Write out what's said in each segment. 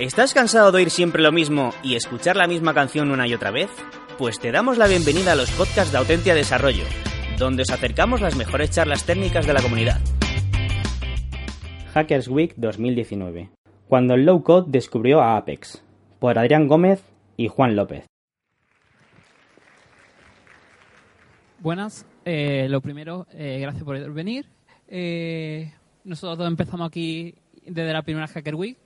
¿Estás cansado de oír siempre lo mismo y escuchar la misma canción una y otra vez? Pues te damos la bienvenida a los podcasts de Autentia Desarrollo, donde os acercamos las mejores charlas técnicas de la comunidad. Hackers Week 2019, cuando el low code descubrió a Apex, por Adrián Gómez y Juan López. Buenas, eh, lo primero, eh, gracias por venir. Eh, nosotros empezamos aquí desde la primera Hacker Week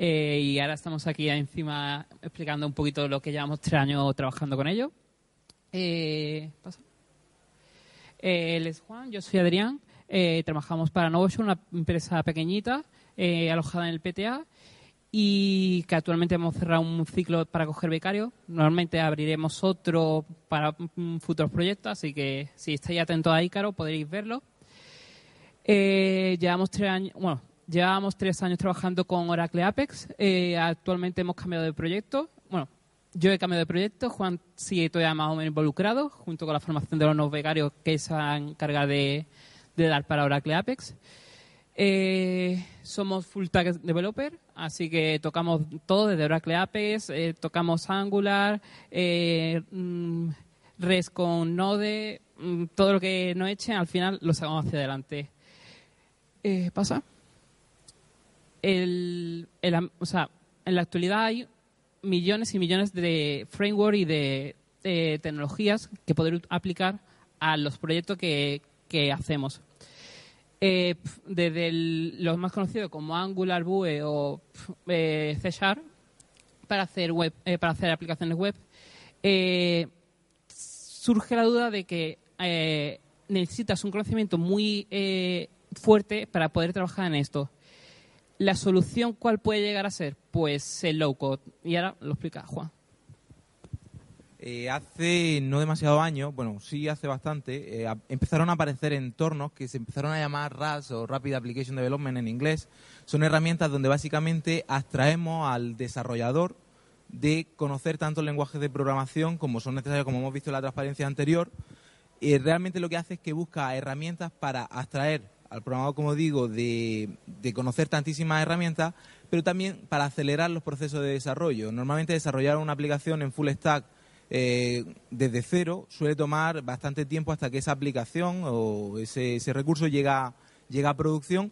eh, y ahora estamos aquí encima explicando un poquito lo que llevamos tres años trabajando con ellos. Eh. Eh, Juan, yo soy Adrián. Eh, trabajamos para Novotion, una empresa pequeñita alojada en el PTA y que actualmente hemos cerrado un ciclo para coger becarios. Normalmente abriremos otro para mm, futuros proyectos, así que si estáis atentos a Ícaro podréis verlo. Llevamos tres años, bueno, llevamos tres años trabajando con Oracle Apex. Eh, actualmente hemos cambiado de proyecto. Bueno, yo he cambiado de proyecto. Juan sigue todavía más o menos involucrado, junto con la formación de los nuevos que se han encargado de, de dar para Oracle Apex. Eh, somos full stack developer, así que tocamos todo desde Oracle Apex, eh, tocamos Angular, eh, mm, con Node, mm, todo lo que nos echen, al final lo sacamos hacia adelante. ¿Pasa? En la actualidad hay millones y millones de framework y de, tecnologías que poder aplicar a los proyectos que, hacemos. Eh, desde los más conocidos como Angular, Vue o eh, C Sharp para hacer web, eh, para hacer aplicaciones web, eh, surge la duda de que necesitas un conocimiento muy fuerte para poder trabajar en esto. La solución, ¿cuál puede llegar a ser? Pues el low code. Y ahora lo explica Juan. Eh, hace no demasiado años, bueno, sí hace bastante, eh, empezaron a aparecer entornos que se empezaron a llamar RAS o Rapid Application Development en inglés. Son herramientas donde básicamente abstraemos al desarrollador de conocer tanto lenguajes de programación como son necesarios, como hemos visto en la transparencia anterior. Y realmente lo que hace es que busca herramientas para abstraer al programador, como digo, de, de conocer tantísimas herramientas, pero también para acelerar los procesos de desarrollo. Normalmente desarrollar una aplicación en full stack eh, desde cero suele tomar bastante tiempo hasta que esa aplicación o ese, ese recurso llega, llega a producción.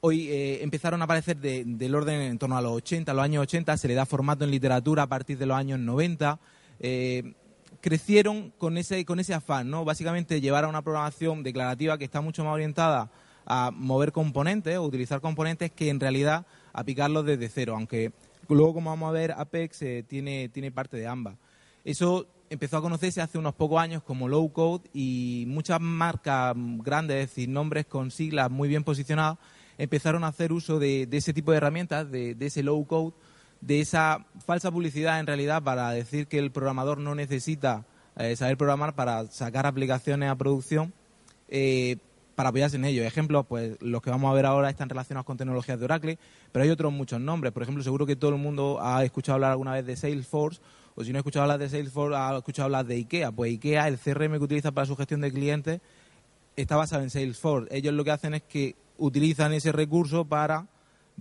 Hoy eh, empezaron a aparecer de- del orden en torno a los 80, los años 80, se le da formato en literatura a partir de los años 90. Eh, crecieron con ese, con ese afán, ¿no? Básicamente llevar a una programación declarativa que está mucho más orientada a mover componentes o utilizar componentes que en realidad aplicarlos desde cero, aunque luego, como vamos a ver, Apex eh, tiene, tiene parte de ambas. Eso empezó a conocerse hace unos pocos años como low code y muchas marcas grandes, es decir, nombres con siglas muy bien posicionadas, empezaron a hacer uso de, ese tipo de herramientas, de ese low code, de esa falsa publicidad en realidad para decir que el programador no necesita eh, saber programar para sacar aplicaciones a producción eh, para apoyarse en ello. Ejemplos, pues los que vamos a ver ahora están relacionados con tecnologías de Oracle, pero hay otros muchos nombres. Por ejemplo, seguro que todo el mundo ha escuchado hablar alguna vez de Salesforce, o si no ha escuchado hablar de Salesforce, ha escuchado hablar de IKEA. Pues IKEA, el CRM que utiliza para su gestión de clientes, está basado en Salesforce. Ellos lo que hacen es que utilizan ese recurso para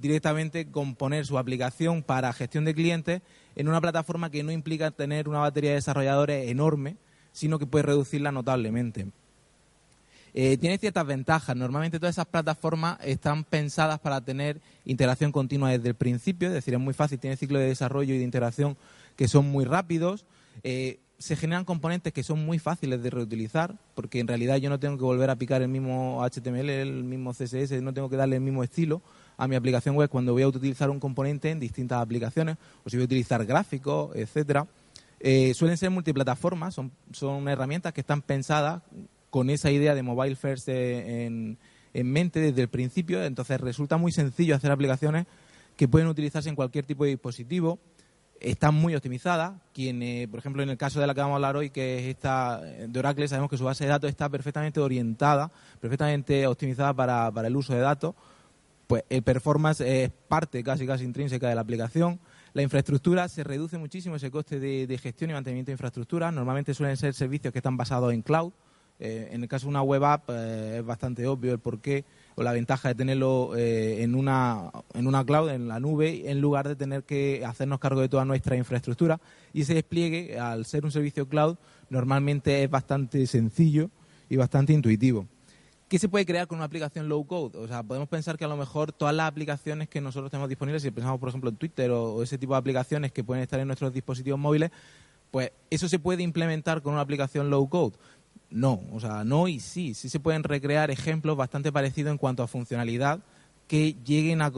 directamente componer su aplicación para gestión de clientes en una plataforma que no implica tener una batería de desarrolladores enorme, sino que puede reducirla notablemente. Eh, tiene ciertas ventajas. Normalmente todas esas plataformas están pensadas para tener integración continua desde el principio, es decir, es muy fácil, tiene ciclos de desarrollo y de integración que son muy rápidos. Eh, se generan componentes que son muy fáciles de reutilizar, porque en realidad yo no tengo que volver a picar el mismo HTML, el mismo CSS, no tengo que darle el mismo estilo a mi aplicación web cuando voy a utilizar un componente en distintas aplicaciones, o si voy a utilizar gráficos, etcétera. Eh, suelen ser multiplataformas, son, son herramientas que están pensadas con esa idea de mobile first eh, en, en mente desde el principio, entonces resulta muy sencillo hacer aplicaciones que pueden utilizarse en cualquier tipo de dispositivo, están muy optimizadas. Quien, eh, por ejemplo, en el caso de la que vamos a hablar hoy, que es esta de Oracle, sabemos que su base de datos está perfectamente orientada, perfectamente optimizada para, para el uso de datos. Pues el performance es parte casi casi intrínseca de la aplicación. La infraestructura se reduce muchísimo ese coste de, de gestión y mantenimiento de infraestructura. Normalmente suelen ser servicios que están basados en cloud. Eh, en el caso de una web app eh, es bastante obvio el por qué o la ventaja de tenerlo eh, en, una, en una cloud, en la nube, en lugar de tener que hacernos cargo de toda nuestra infraestructura. Y ese despliegue, al ser un servicio cloud, normalmente es bastante sencillo y bastante intuitivo. ¿Qué se puede crear con una aplicación low code? O sea, podemos pensar que a lo mejor todas las aplicaciones que nosotros tenemos disponibles, si pensamos por ejemplo en Twitter o, ese tipo de aplicaciones que pueden estar en nuestros dispositivos móviles, pues eso se puede implementar con una aplicación low code. No, o sea, no y sí, sí se pueden recrear ejemplos bastante parecidos en cuanto a funcionalidad que lleguen a,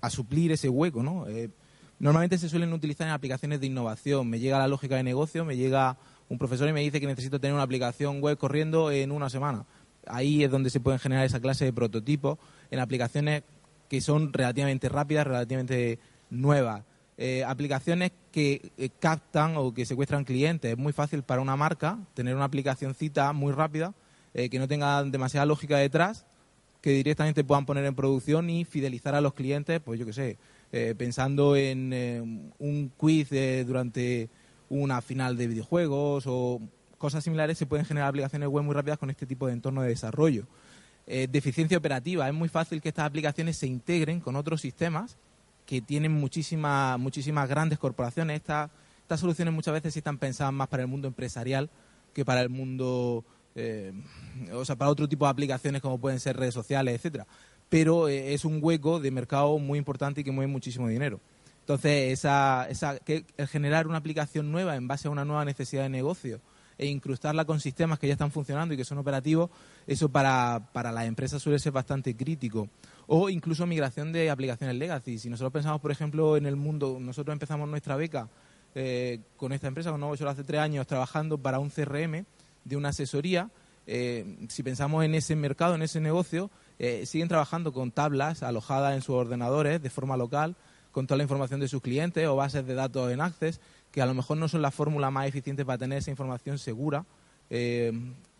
a, suplir ese hueco, ¿no? Eh, normalmente se suelen utilizar en aplicaciones de innovación. Me llega la lógica de negocio, me llega un profesor y me dice que necesito tener una aplicación web corriendo en una semana ahí es donde se pueden generar esa clase de prototipos en aplicaciones que son relativamente rápidas, relativamente nuevas. Eh, aplicaciones que eh, captan o que secuestran clientes. Es muy fácil para una marca tener una aplicacióncita muy rápida, eh, que no tenga demasiada lógica detrás, que directamente puedan poner en producción y fidelizar a los clientes, pues yo qué sé, pensando en un quiz durante una final de videojuegos o cosas similares se pueden generar aplicaciones web muy rápidas con este tipo de entorno de desarrollo. Eh, deficiencia operativa. Es muy fácil que estas aplicaciones se integren con otros sistemas que tienen muchísimas, muchísimas grandes corporaciones. Estas, estas soluciones muchas veces están pensadas más para el mundo empresarial que para el mundo, eh, o sea, para otro tipo de aplicaciones como pueden ser redes sociales, etcétera. Pero eh, es un hueco de mercado muy importante y que mueve muchísimo dinero. Entonces, esa, esa, que, el generar una aplicación nueva en base a una nueva necesidad de negocio e incrustarla con sistemas que ya están funcionando y que son operativos, eso para, para las empresas suele ser bastante crítico. O incluso migración de aplicaciones legacy. Si nosotros pensamos, por ejemplo, en el mundo, nosotros empezamos nuestra beca eh, con esta empresa, con Nuevo hace tres años, trabajando para un CRM de una asesoría. Eh, si pensamos en ese mercado, en ese negocio, eh, siguen trabajando con tablas alojadas en sus ordenadores de forma local, con toda la información de sus clientes o bases de datos en Access que a lo mejor no son la fórmula más eficiente para tener esa información segura, eh,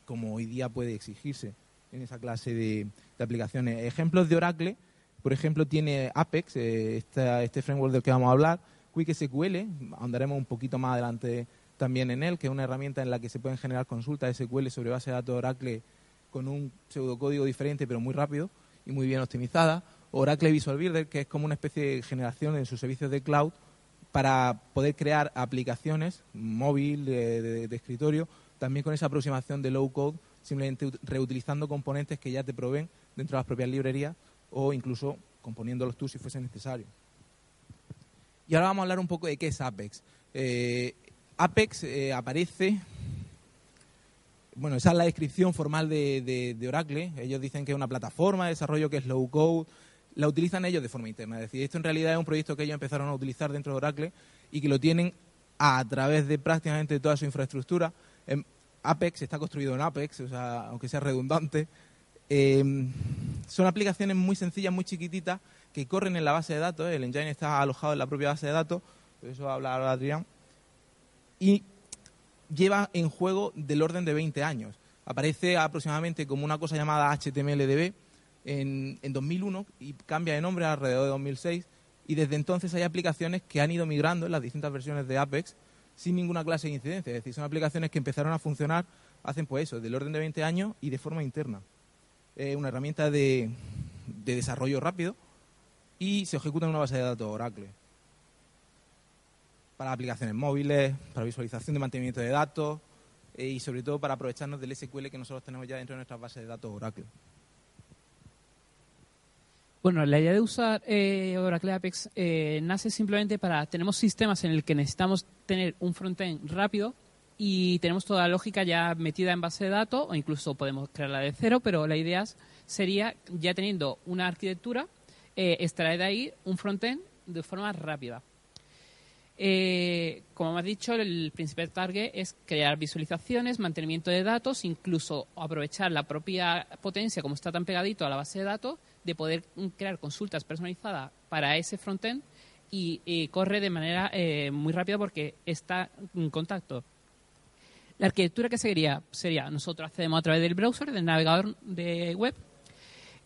como hoy día puede exigirse en esa clase de, aplicaciones. Ejemplos de Oracle, por ejemplo, tiene Apex, eh, este framework del que vamos a hablar, QuickSQL, andaremos un poquito más adelante también en él, que es una herramienta en la que se pueden generar consultas SQL sobre base de datos de Oracle con un pseudocódigo diferente pero muy rápido y muy bien optimizada. Oracle Visual Builder, que es como una especie de generación en sus servicios de cloud para poder crear aplicaciones móvil, de, escritorio, también con esa aproximación de low code, simplemente reutilizando componentes que ya te proveen dentro de las propias librerías o incluso componiéndolos tú si fuese necesario. Y ahora vamos a hablar un poco de qué es Apex. Eh, Apex eh, aparece, bueno, esa es la descripción formal de, de, Oracle. Ellos dicen que es una plataforma de desarrollo que es low code, la utilizan ellos de forma interna. Es decir, esto en realidad es un proyecto que ellos empezaron a utilizar dentro de Oracle y que lo tienen a través de prácticamente toda su infraestructura. Apex está construido en Apex, o sea, aunque sea redundante. Em, son aplicaciones muy sencillas, muy chiquititas, que corren en la base de datos. El engine está alojado en la propia base de datos, eso habla ahora Adrián. Y lleva en juego del orden de 20 años. Aparece aproximadamente como una cosa llamada HTMLDB, en, 2001 y cambia de nombre alrededor de 2006 y desde entonces hay aplicaciones que han ido migrando en las distintas versiones de Apex sin ninguna clase de incidencia. Es decir, son aplicaciones que empezaron a funcionar, hacen pues eso, del orden de 20 años y de forma interna. Es una herramienta de, de desarrollo rápido y se ejecuta en una base de datos Oracle. Para aplicaciones móviles, para visualización de mantenimiento de datos eh, y sobre todo para aprovecharnos del SQL que nosotros tenemos ya dentro de nuestras bases de datos Oracle. Bueno, la idea de usar eh, Oracle Apex eh, nace simplemente para, tenemos sistemas en el que necesitamos tener un frontend rápido y tenemos toda la lógica ya metida en base de datos o incluso podemos crearla de cero, pero la idea sería, ya teniendo una arquitectura, eh, extraer de ahí un frontend de forma rápida. Eh, como me has dicho, el principal target es crear visualizaciones, mantenimiento de datos, incluso aprovechar la propia potencia, como está tan pegadito a la base de datos, de poder crear consultas personalizadas para ese frontend y, corre de manera eh, muy rápida porque está en contacto. La arquitectura que seguiría sería, nosotros accedemos a través del browser, del navegador de web,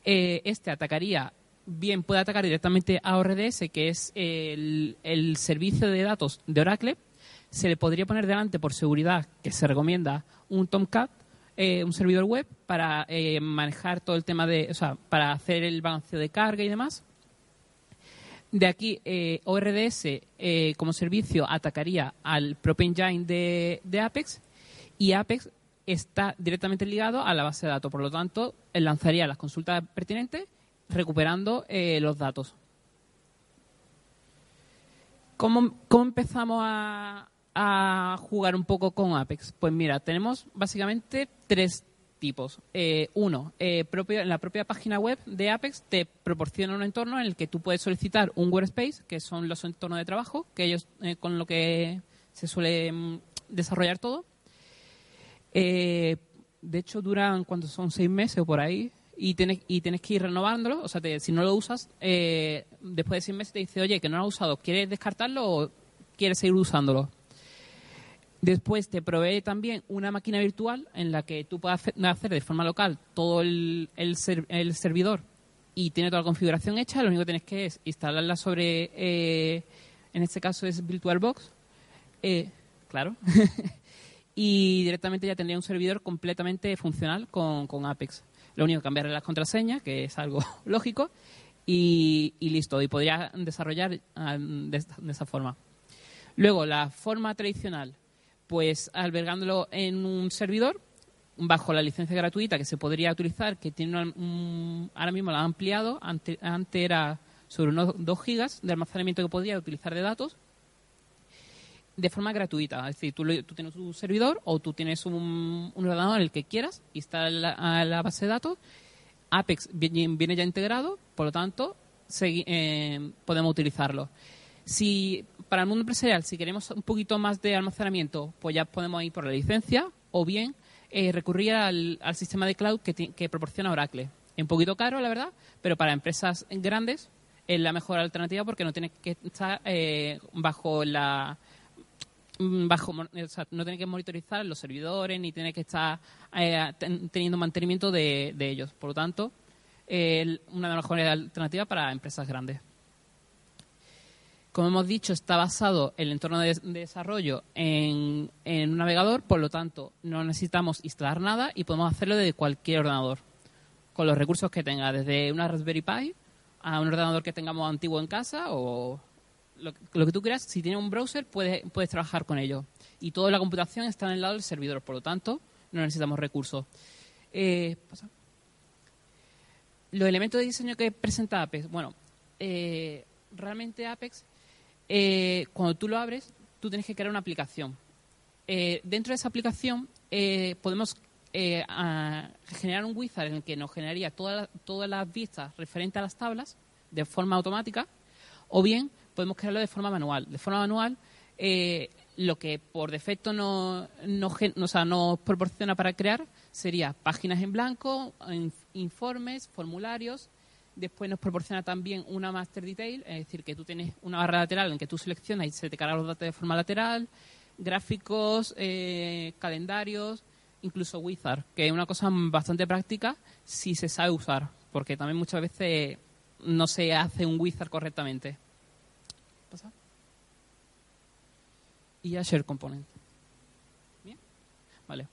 eh, este atacaría, bien puede atacar directamente a ORDS, que es el, el servicio de datos de Oracle, se le podría poner delante por seguridad, que se recomienda, un Tomcat, eh, un servidor web para eh, manejar todo el tema de, o sea, para hacer el balanceo de carga y demás. De aquí, eh, ORDS como servicio atacaría al propio engine de, de Apex y Apex está directamente ligado a la base de datos. Por lo tanto, lanzaría las consultas pertinentes recuperando los datos. ¿Cómo, cómo empezamos a, a jugar un poco con Apex? Pues mira, tenemos básicamente tres tipos. Eh, uno, eh, en la propia página web de Apex te proporciona un entorno en el que tú puedes solicitar un workspace, que son los entornos de trabajo, que ellos eh, con lo que se suele mm, desarrollar todo. Eh, de hecho, duran cuando son seis meses o por ahí. Y tienes, y tienes que ir renovándolo. O sea, si no lo usas, después de seis meses te dice, oye, que no lo has usado, ¿quieres descartarlo o quieres seguir usándolo? Después te provee también una máquina virtual en la que tú puedas hacer- de forma local todo el, el ser- el servidor y tiene toda la configuración hecha. Lo único que tienes que es instalarla sobre, eh, en este caso es VirtualBox. Eh, claro. y directamente ya tendría un servidor completamente funcional con, con Apex. Lo único que cambiarle las contraseñas, que es algo lógico, y, y listo. Y podría desarrollar ah, de, de esa forma. Luego, la forma tradicional, pues albergándolo en un servidor bajo la licencia gratuita que se podría utilizar, que tiene un- ahora mismo la han ampliado, ante- antes era sobre unos 2 gigas de almacenamiento que podía utilizar de datos, de forma gratuita. Es decir, tú, tú tienes un servidor o tú tienes un, un ordenador en el que quieras, instala la, la base de datos, Apex viene, viene ya integrado, por lo tanto, segui- eh, podemos utilizarlo. Si para el mundo empresarial, si queremos un poquito más de almacenamiento, pues ya podemos ir por la licencia o bien eh, recurrir al, al sistema de cloud que, proporciona Oracle. Es un poquito caro, la verdad, pero para empresas grandes es la mejor alternativa porque no tiene que estar eh, bajo la mm, bajo o sea, no tiene que monitorizar los servidores ni tiene que estar eh, ten- teniendo mantenimiento de, de ellos. Por lo tanto, eh, una de las mejores alternativas para empresas grandes. Como hemos dicho, está basado el entorno de, de desarrollo en, un navegador, por lo tanto, no necesitamos instalar nada y podemos hacerlo desde cualquier ordenador, con los recursos que tenga, desde una Raspberry Pi a un ordenador que tengamos antiguo en casa o lo, que tú quieras. Si tienes un browser, puedes, puedes trabajar con ello. Y toda la computación está en el lado del servidor, por lo tanto, no necesitamos recursos. Eh. Los elementos de diseño que presenta Apex, bueno, eh, realmente Apex eh, cuando tú lo abres, tú tienes que crear una aplicación. Eh, dentro de esa aplicación eh, podemos eh, a- generar un wizard en el que nos generaría toda la- todas las vistas referentes a las tablas de forma automática, o bien podemos crearlo de forma manual. De forma manual, eh, lo que por defecto no, no, gen- o sea, nos proporciona para crear sería páginas en blanco, in- informes, formularios, Después nos proporciona también una master detail, es decir, que tú tienes una barra lateral en que tú seleccionas y se te cargan los datos de forma lateral, gráficos, eh, calendarios, incluso wizard, que es una cosa bastante práctica si se sabe usar, porque también muchas veces no se hace un wizard correctamente. ¿Pasa? Y ya share component. Bien, vale.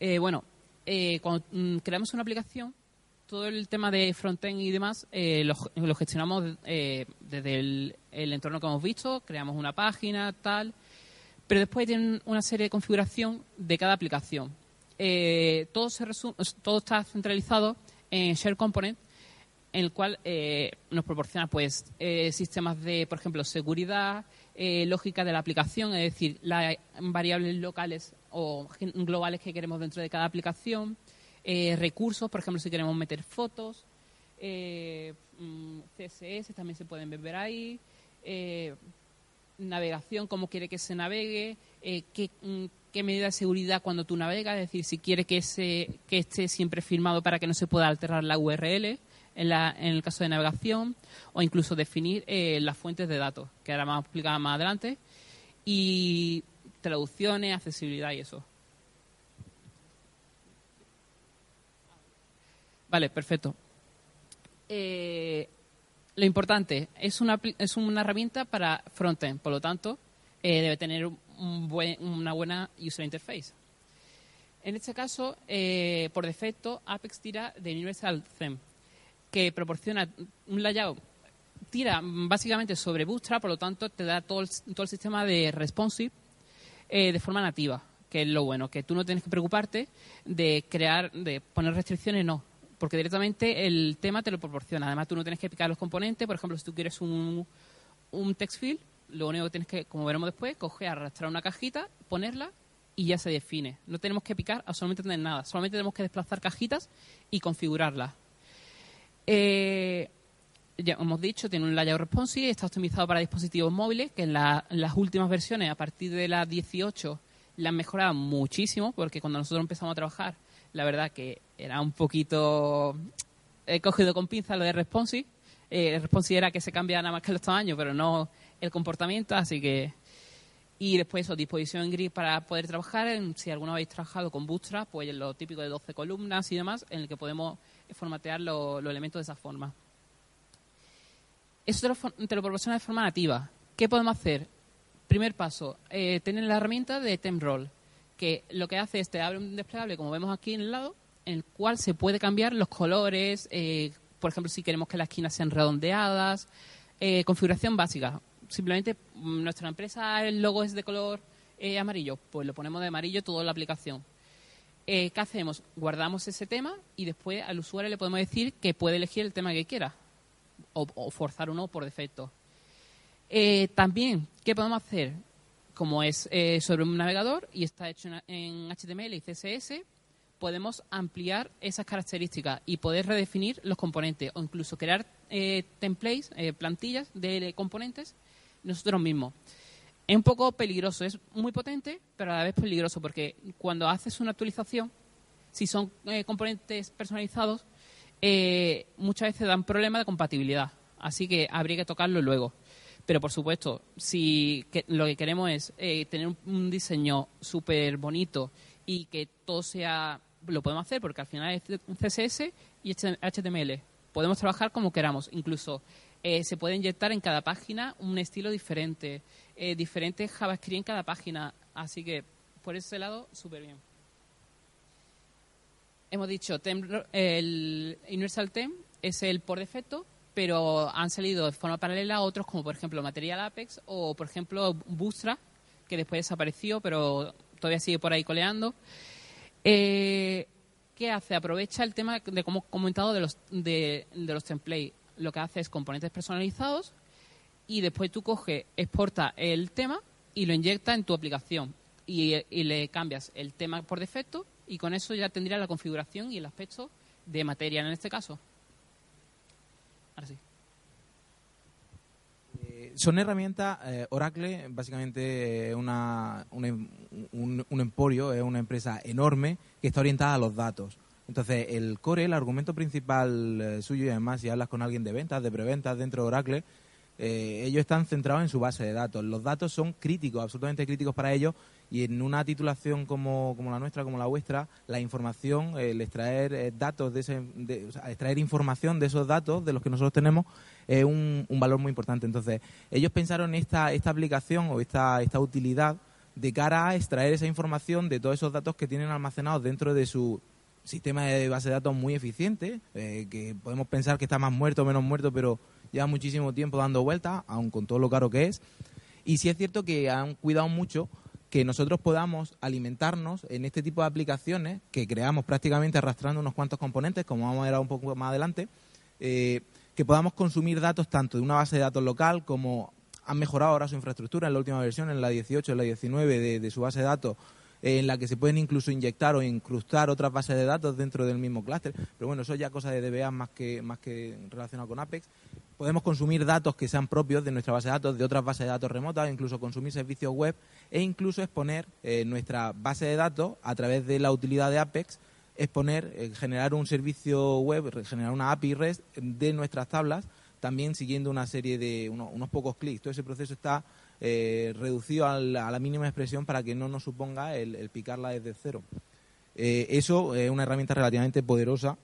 Eh, bueno, eh, cuando mm, creamos una aplicación, todo el tema de frontend y demás eh, lo, gestionamos eh, desde el, entorno que hemos visto, creamos una página, tal, pero después tienen una serie de configuración de cada aplicación. Eh, todo, todo está centralizado en Share Component, en el cual eh, nos proporciona pues eh, sistemas de, por ejemplo, seguridad, lógica de la aplicación, es decir, las variables locales o globales que queremos dentro de cada aplicación, eh, recursos, por ejemplo, si queremos meter fotos, eh, mm, CSS también se pueden ver ahí, eh, navegación, cómo quiere que se navegue, eh, qué, mm, qué medida de seguridad cuando tú navegas, es decir, si quiere que, se, que esté siempre firmado para que no se pueda alterar la URL en, la, en el caso de navegación, o incluso definir las fuentes de datos, que ahora vamos a explicar más adelante, y traducciones, accesibilidad y eso. Vale, perfecto. Eh, lo importante es una, es una herramienta para frontend, por lo tanto, eh, debe tener un buen- una buena user interface. En este caso, eh, por defecto, Apex tira de Universal Theme, que proporciona un layout, tira básicamente sobre Bootstrap, por lo tanto te da todo el, todo el sistema de responsive de forma nativa, que es lo bueno, que tú no tienes que preocuparte de crear, de poner restricciones, no, porque directamente el tema te lo proporciona. Además, tú no tienes que picar los componentes, por ejemplo, si tú quieres un, un text field, lo único que tienes que, como veremos después, coger, arrastrar una cajita, ponerla y ya se define. No tenemos que picar absolutamente nada, solamente tenemos que desplazar cajitas y configurarlas. Eh, ya hemos dicho, tiene un layout responsive, está optimizado para dispositivos móviles, que en, las últimas versiones, a partir de la 18, la han mejorado muchísimo, porque cuando nosotros empezamos a trabajar, la verdad que era un poquito he cogido con pinza lo de responsive. Eh, responsive era que se cambia nada más que los tamaños, pero no el comportamiento, así que y después eso, disposición en grid para poder trabajar. si alguno habéis trabajado con Bootstrap, pues lo típico de 12 columnas y demás, en el que podemos formatear los elementos de esa forma. Eso te lo, proporciona de forma nativa. ¿Qué podemos hacer? Primer paso, eh, tener la herramienta de TempRoll, que lo que hace es te abre un desplegable, como vemos aquí en el lado, en el cual se puede cambiar los colores, eh, por ejemplo, si queremos que las esquinas sean redondeadas, eh, configuración básica simplemente mm, nuestra empresa, el logo es de color eh, amarillo, pues lo ponemos de amarillo toda la aplicación. ¿Qué hacemos? Guardamos ese tema y después al usuario le podemos decir que puede elegir el tema que quiera o, forzar uno por defecto. También, ¿qué podemos hacer? Como es sobre un navegador y está hecho en HTML y CSS, podemos ampliar esas características y poder redefinir los componentes o incluso crear templates, plantillas de componentes nosotros mismos. Es un poco peligroso, es muy potente, pero a la vez peligroso, porque cuando haces una actualización, si son eh, componentes personalizados, eh, muchas veces dan problemas de compatibilidad. Así que habría que tocarlo luego. Pero por supuesto, si lo que queremos es eh, tener un, diseño súper bonito y que todo sea, lo podemos hacer porque al final es CSS y HTML. Podemos trabajar como queramos, incluso eh, se puede inyectar en cada página un estilo diferente, eh, diferente JavaScript en cada página. Así que por ese lado, súper bien. Hemos dicho, el Universal Theme es el por defecto, pero han salido de forma paralela otros como por ejemplo Material Apex o por ejemplo Bootstrap, que después desapareció, pero todavía sigue por ahí coleando. Eh, ¿Qué hace? Aprovecha el tema de como comentado de los, de los templates lo que hace es componentes personalizados y después tú coges, exporta el tema y lo inyecta en tu aplicación y, le cambias el tema por defecto y con eso ya tendría la configuración y el aspecto de materia en este caso. Ahora sí. Eh, son herramientas, eh, Oracle básicamente es una, un, un, emporio, es una empresa enorme que está orientada a los datos. Entonces, el core, el argumento principal eh, suyo, y además si hablas con alguien de ventas, de preventas dentro de Oracle, eh, ellos están centrados en su base de datos. Los datos son críticos, absolutamente críticos para ellos, y en una titulación como, como la nuestra, como la vuestra, la información, el extraer eh, datos, de, ese, extraer información de esos datos, de los que nosotros tenemos, es un, un valor muy importante. Entonces, ellos pensaron esta, esta aplicación o esta, esta utilidad de cara a extraer esa información de todos esos datos que tienen almacenados dentro de su sistema de base de datos muy eficiente, eh, que podemos pensar que está más muerto o menos muerto, pero lleva muchísimo tiempo dando vueltas, aun con todo lo caro que es. Y sí es cierto que han cuidado mucho que nosotros podamos alimentarnos en este tipo de aplicaciones que creamos prácticamente arrastrando unos cuantos componentes, como vamos a ver un poco más adelante, eh, que podamos consumir datos tanto de una base de datos local como han mejorado ahora su infraestructura en la última versión, en la 18, en la 19 de, su base de datos, en la que se pueden incluso inyectar o incrustar otras bases de datos dentro del mismo clúster. Pero bueno, eso ya cosa de DBA más que, más que relacionado con Apex. Podemos consumir datos que sean propios de nuestra base de datos, de otras bases de datos remotas, incluso consumir servicios web e incluso exponer eh, nuestra base de datos a través de la utilidad de Apex, exponer, eh, generar un servicio web, generar una API REST de nuestras tablas, también siguiendo una serie de unos pocos clics. Todo ese proceso está eh, reducido a la, mínima expresión para que no nos suponga el, picarla desde cero. Eso es una herramienta relativamente poderosa.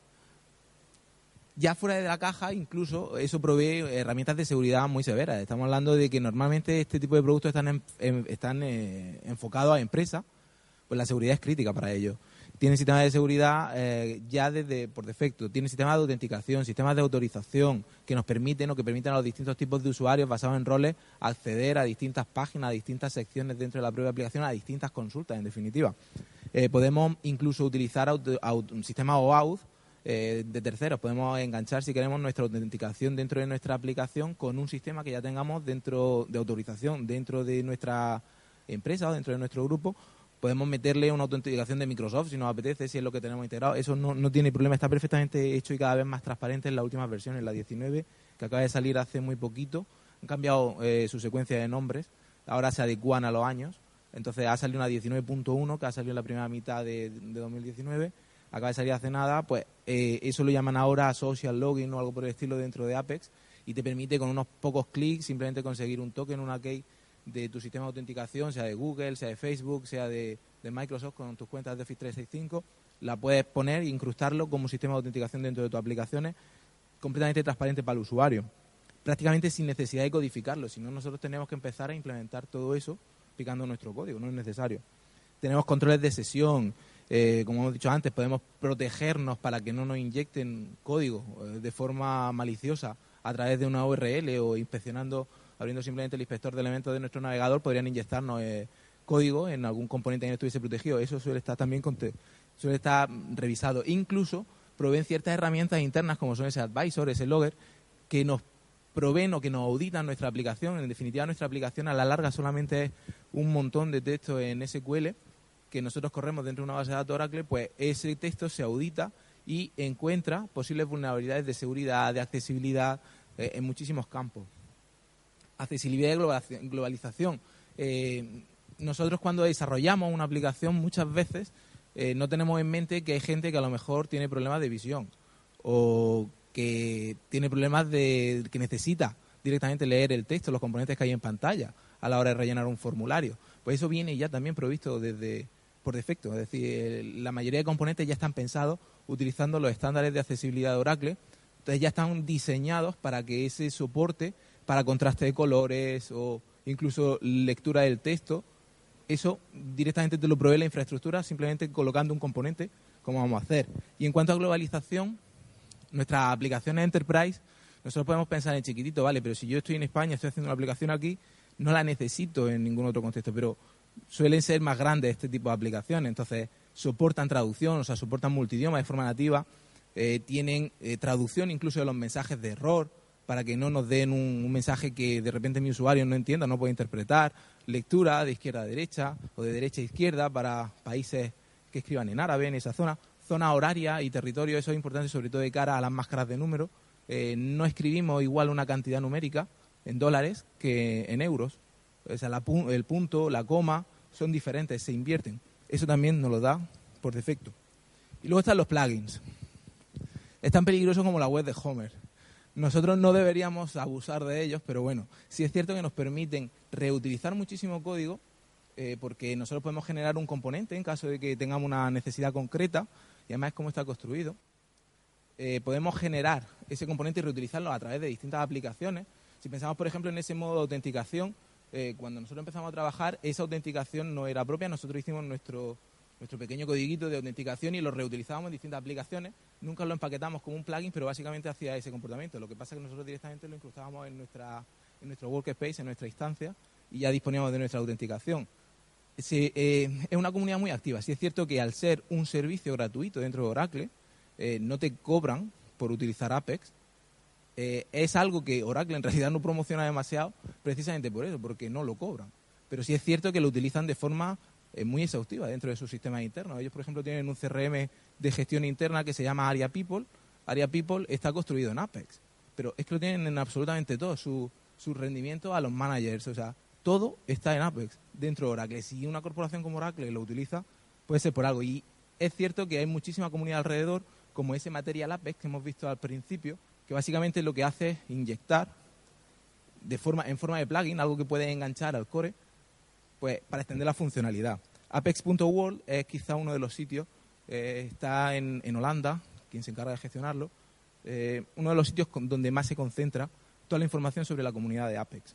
Ya fuera de la caja, incluso, eso provee herramientas de seguridad muy severas. Estamos hablando de que normalmente este tipo de productos están, están eh, enfocados a empresas, pues la seguridad es crítica para ellos. tiene sistemas de seguridad eh, ya desde por defecto, tiene sistemas de autenticación, sistemas de autorización que nos permiten o que permiten a los distintos tipos de usuarios basados en roles acceder a distintas páginas, a distintas secciones dentro de la propia aplicación, a distintas consultas, en definitiva. Eh, podemos incluso utilizar un sistema OAuth eh, de terceros. Podemos enganchar, si queremos, nuestra autenticación dentro de nuestra aplicación con un sistema que ya tengamos dentro de autorización dentro de nuestra empresa o dentro de nuestro grupo. Podemos meterle una autenticación de Microsoft si nos apetece, si es lo que tenemos integrado. Eso no, no tiene problema, está perfectamente hecho y cada vez más transparente en las últimas versiones, la 19, que acaba de salir hace muy poquito. Han cambiado eh, su secuencia de nombres, ahora se adecuan a los años. Entonces ha salido una 19.1 que ha salido en la primera mitad de, de 2019 acaba de salir hace nada, pues eh, eso lo llaman ahora social login o algo por el estilo dentro de Apex y te permite con unos pocos clics simplemente conseguir un token, una key de tu sistema de autenticación, sea de Google, sea de Facebook, sea de, Microsoft con tus cuentas de Office 365, la puedes poner e incrustarlo como sistema de autenticación dentro de tus aplicaciones completamente transparente para el usuario, prácticamente sin necesidad de codificarlo, si no nosotros tenemos que empezar a implementar todo eso picando nuestro código, no es necesario. Tenemos controles de sesión, eh, como hemos dicho antes, podemos protegernos para que no nos inyecten código eh, de forma maliciosa a través de una URL o inspeccionando, abriendo simplemente el inspector de elementos de nuestro navegador, podrían inyectarnos eh, código en algún componente que no estuviese protegido. Eso suele estar también suele estar revisado. Incluso proveen ciertas herramientas internas como son ese advisor, ese logger, que nos proveen o que nos auditan nuestra aplicación. En definitiva, nuestra aplicación a la larga solamente es un montón de texto en SQL que nosotros corremos dentro de una base de datos Oracle, pues ese texto se audita y encuentra posibles vulnerabilidades de seguridad, de accesibilidad eh, en muchísimos campos. Accesibilidad y globalización. Eh, nosotros cuando desarrollamos una aplicación muchas veces eh, no tenemos en mente que hay gente que a lo mejor tiene problemas de visión o que tiene problemas de que necesita directamente leer el texto, los componentes que hay en pantalla a la hora de rellenar un formulario. Pues eso viene ya también provisto desde, por defecto. Es decir, la mayoría de componentes ya están pensados utilizando los estándares de accesibilidad de Oracle. Entonces ya están diseñados para que ese soporte para contraste de colores o incluso lectura del texto, eso directamente te lo provee la infraestructura simplemente colocando un componente como vamos a hacer. Y en cuanto a globalización, nuestras aplicaciones Enterprise, nosotros podemos pensar en chiquitito, vale, pero si yo estoy en España, estoy haciendo una aplicación aquí, no la necesito en ningún otro contexto, pero suelen ser más grandes este tipo de aplicaciones, entonces soportan traducción, o sea, soportan multidioma de forma nativa, eh, tienen eh, traducción incluso de los mensajes de error para que no nos den un, mensaje que de repente mi usuario no entienda, no puede interpretar, lectura de izquierda a derecha o de derecha a izquierda para países que escriban en árabe en esa zona, zona horaria y territorio, eso es importante sobre todo de cara a las máscaras de número, eh, no escribimos igual una cantidad numérica en dólares que en euros, o sea, el punto, la coma, son diferentes, se invierten. Eso también nos lo da por defecto. Y luego están los plugins. Es tan peligroso como la web de Homer. Nosotros no deberíamos abusar de ellos, pero bueno, sí es cierto que nos permiten reutilizar muchísimo código, eh, porque nosotros podemos generar un componente en caso de que tengamos una necesidad concreta, y además es cómo está construido. Eh, podemos generar ese componente y reutilizarlo a través de distintas aplicaciones. Si pensamos, por ejemplo, en ese modo de autenticación, eh, cuando nosotros empezamos a trabajar, esa autenticación no era propia. Nosotros hicimos nuestro, nuestro pequeño codiguito de autenticación y lo reutilizábamos en distintas aplicaciones. Nunca lo empaquetamos como un plugin, pero básicamente hacía ese comportamiento. Lo que pasa es que nosotros directamente lo incrustábamos en, nuestra, en nuestro workspace, en nuestra instancia, y ya disponíamos de nuestra autenticación. Eh, es una comunidad muy activa. Sí es cierto que al ser un servicio gratuito dentro de Oracle, eh, no te cobran por utilizar Apex, eh, es algo que Oracle en realidad no promociona demasiado precisamente por eso, porque no lo cobran. Pero sí es cierto que lo utilizan de forma eh, muy exhaustiva dentro de sus sistemas internos. Ellos, por ejemplo, tienen un CRM de gestión interna que se llama Area People. Area People está construido en Apex, pero es que lo tienen en absolutamente todo, su, su rendimiento a los managers, o sea, todo está en Apex dentro de Oracle. Si una corporación como Oracle lo utiliza, puede ser por algo. Y es cierto que hay muchísima comunidad alrededor, como ese Material Apex que hemos visto al principio, que básicamente lo que hace es inyectar de forma, en forma de plugin, algo que puede enganchar al core, pues para extender la funcionalidad. Apex.world es quizá uno de los sitios, eh, está en, en, Holanda, quien se encarga de gestionarlo, eh, uno de los sitios donde más se concentra toda la información sobre la comunidad de Apex.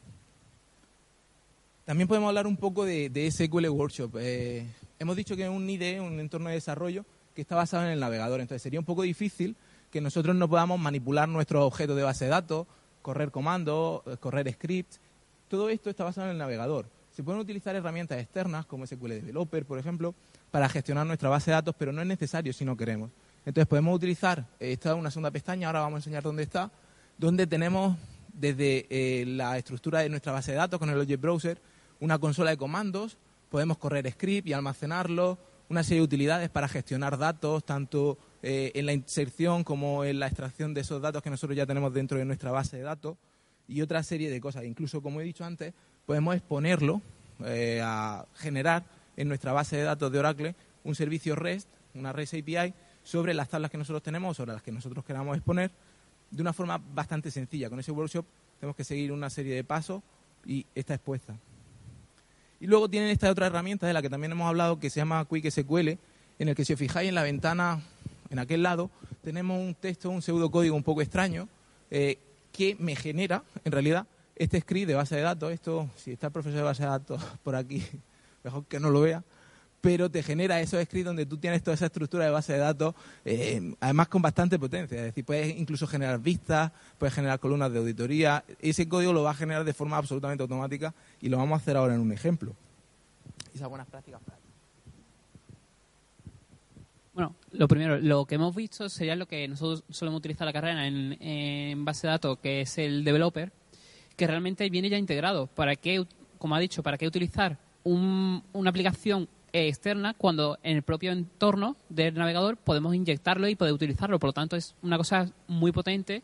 También podemos hablar un poco de, SQL Workshop. Eh, hemos dicho que es un IDE, un entorno de desarrollo, que está basado en el navegador. Entonces sería un poco difícil que nosotros no podamos manipular nuestros objetos de base de datos, correr comandos, eh, correr scripts. Todo esto está basado en el navegador. Se pueden utilizar herramientas externas como SQL Developer, por ejemplo, para gestionar nuestra base de datos, pero no es necesario si no queremos. Entonces podemos utilizar, eh, esta es una segunda pestaña, ahora vamos a enseñar dónde está, donde tenemos desde eh, la estructura de nuestra base de datos con el Object Browser, una consola de comandos, podemos correr script y almacenarlo, una serie de utilidades para gestionar datos, tanto eh, en la inserción como en la extracción de esos datos que nosotros ya tenemos dentro de nuestra base de datos y otra serie de cosas. Incluso, como he dicho antes, podemos exponerlo eh, a generar en nuestra base de datos de Oracle un servicio REST, una REST API, sobre las tablas que nosotros tenemos, sobre las que nosotros queramos exponer, de una forma bastante sencilla. Con ese workshop tenemos que seguir una serie de pasos y está expuesta. Y luego tienen esta otra herramienta de la que también hemos hablado que se llama Quick SQL, en el que si os fijáis en la ventana, en aquel lado, tenemos un texto, un pseudocódigo un poco extraño eh, que me genera, en realidad, este script de base de datos. Esto, si está el profesor de base de datos por aquí, mejor que no lo vea pero te genera esos scripts donde tú tienes toda esa estructura de base de datos, eh, además con bastante potencia. Es decir, puedes incluso generar vistas, puedes generar columnas de auditoría. Ese código lo va a generar de forma absolutamente automática y lo vamos a hacer ahora en un ejemplo. Esas buenas prácticas. Bueno, lo primero, lo que hemos visto sería lo que nosotros solemos utilizar la carrera en, en base de datos, que es el developer, que realmente viene ya integrado. ¿Para qué, como ha dicho, para qué utilizar una aplicación externa cuando en el propio entorno del navegador podemos inyectarlo y poder utilizarlo. Por lo tanto, es una cosa muy potente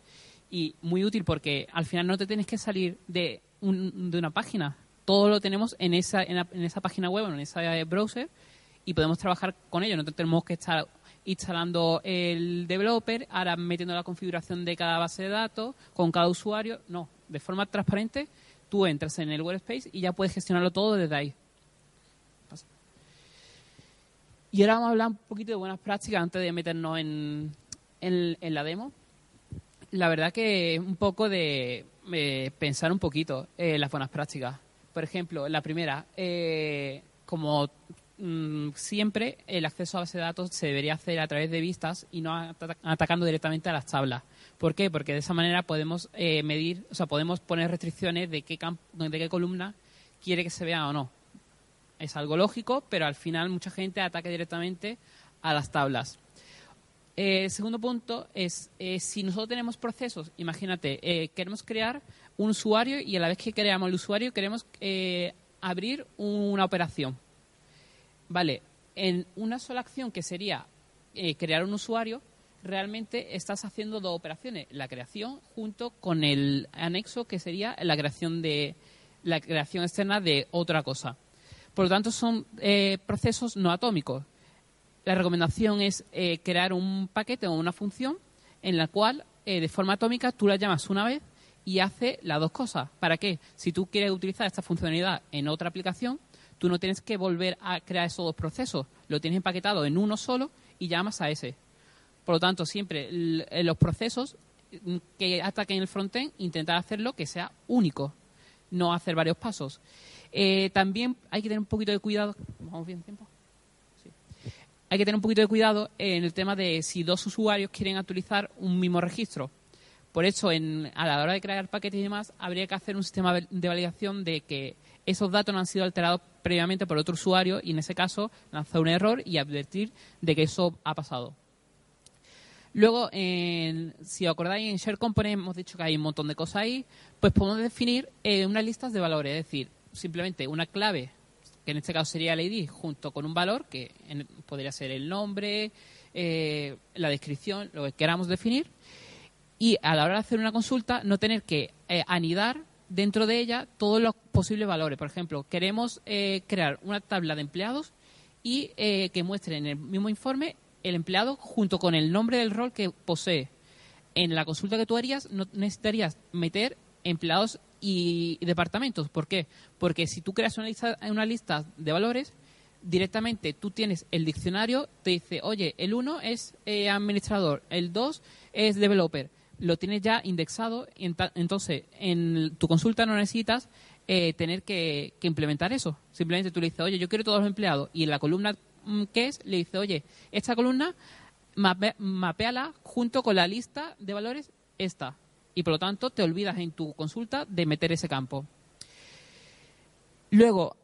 y muy útil porque al final no te tienes que salir de, de una página. Todo lo tenemos en esa, en, esa página web, en esa browser y podemos trabajar con ello. No tenemos que estar instalando el developer, ahora metiendo la configuración de cada base de datos con cada usuario. No, de forma transparente tú entras en el workspace y ya puedes gestionarlo todo desde ahí. Y ahora vamos a hablar un poquito de buenas prácticas antes de meternos en, en, la demo. La verdad que un poco de eh, pensar un poquito en las buenas prácticas. Por ejemplo, la primera, eh, como mm, siempre, el acceso a base de datos se debería hacer a través de vistas y no atacando directamente a las tablas. ¿Por qué? Porque de esa manera podemos eh, medir, o sea, podemos poner restricciones de qué, de qué columna quiere que se vea o no es algo lógico, pero al final mucha gente ataca directamente a las tablas. El eh, segundo punto es, eh, si nosotros tenemos procesos, imagínate, eh, queremos crear un usuario y a la vez que creamos el usuario queremos abrir una operación. Vale, en una sola acción que sería crear un usuario, realmente estás haciendo dos operaciones, la creación junto con el anexo que sería la creación de la creación externa de otra cosa. Por lo tanto, son eh, procesos no atómicos. La recomendación es eh, crear un paquete o una función en la cual, eh, de forma atómica, tú la llamas una vez y hace las dos cosas. ¿Para qué? Si tú quieres utilizar esta funcionalidad en otra aplicación, tú no tienes que volver a crear esos dos procesos. Lo tienes empaquetado en uno solo y llamas a ese. Por lo tanto, siempre los procesos mm, que ataquen el frontend, intentar hacerlo que sea único, no hacer varios pasos. Eh, también hay que tener un poquito de cuidado. ¿Vamos bien tiempo? Hay que tener un poquito de cuidado en el tema de si dos usuarios quieren actualizar un mismo registro. Por eso, en, a la hora de crear paquetes y demás, habría que hacer un sistema de validación de que esos datos no han sido alterados previamente por otro usuario y, en ese caso, lanzar un error y advertir de que eso ha pasado. Luego, si os acordáis, en Share Component hemos dicho que hay un montón de cosas ahí, pues podemos definir eh, unas listas de valores, es decir, simplemente una clave, que en este caso sería el ID, junto con un valor, que podría ser el nombre, eh, la descripción, lo que queramos definir, y a la hora de hacer una consulta no tener que eh, anidar dentro de ella todos los posibles valores. Por ejemplo, queremos eh, crear una tabla de empleados y que muestre en el mismo informe el empleado junto con el nombre del rol que posee. En la consulta que tú harías no necesitarías meter empleados y departamentos. ¿Por qué? Porque si tú creas una lista, una lista de valores, directamente tú tienes el diccionario, te dice, oye, el 1 es eh, administrador, el 2 es developer. Lo tienes ya indexado, entonces en tu consulta no necesitas eh, tener que, implementar eso. Simplemente tú le dices, oye, yo quiero todos los empleados y en la columna mm, qué es, le dice, oye, esta columna mape, mapeala junto con la lista de valores esta. Y por lo tanto te olvidas en tu consulta de meter ese campo. Luego,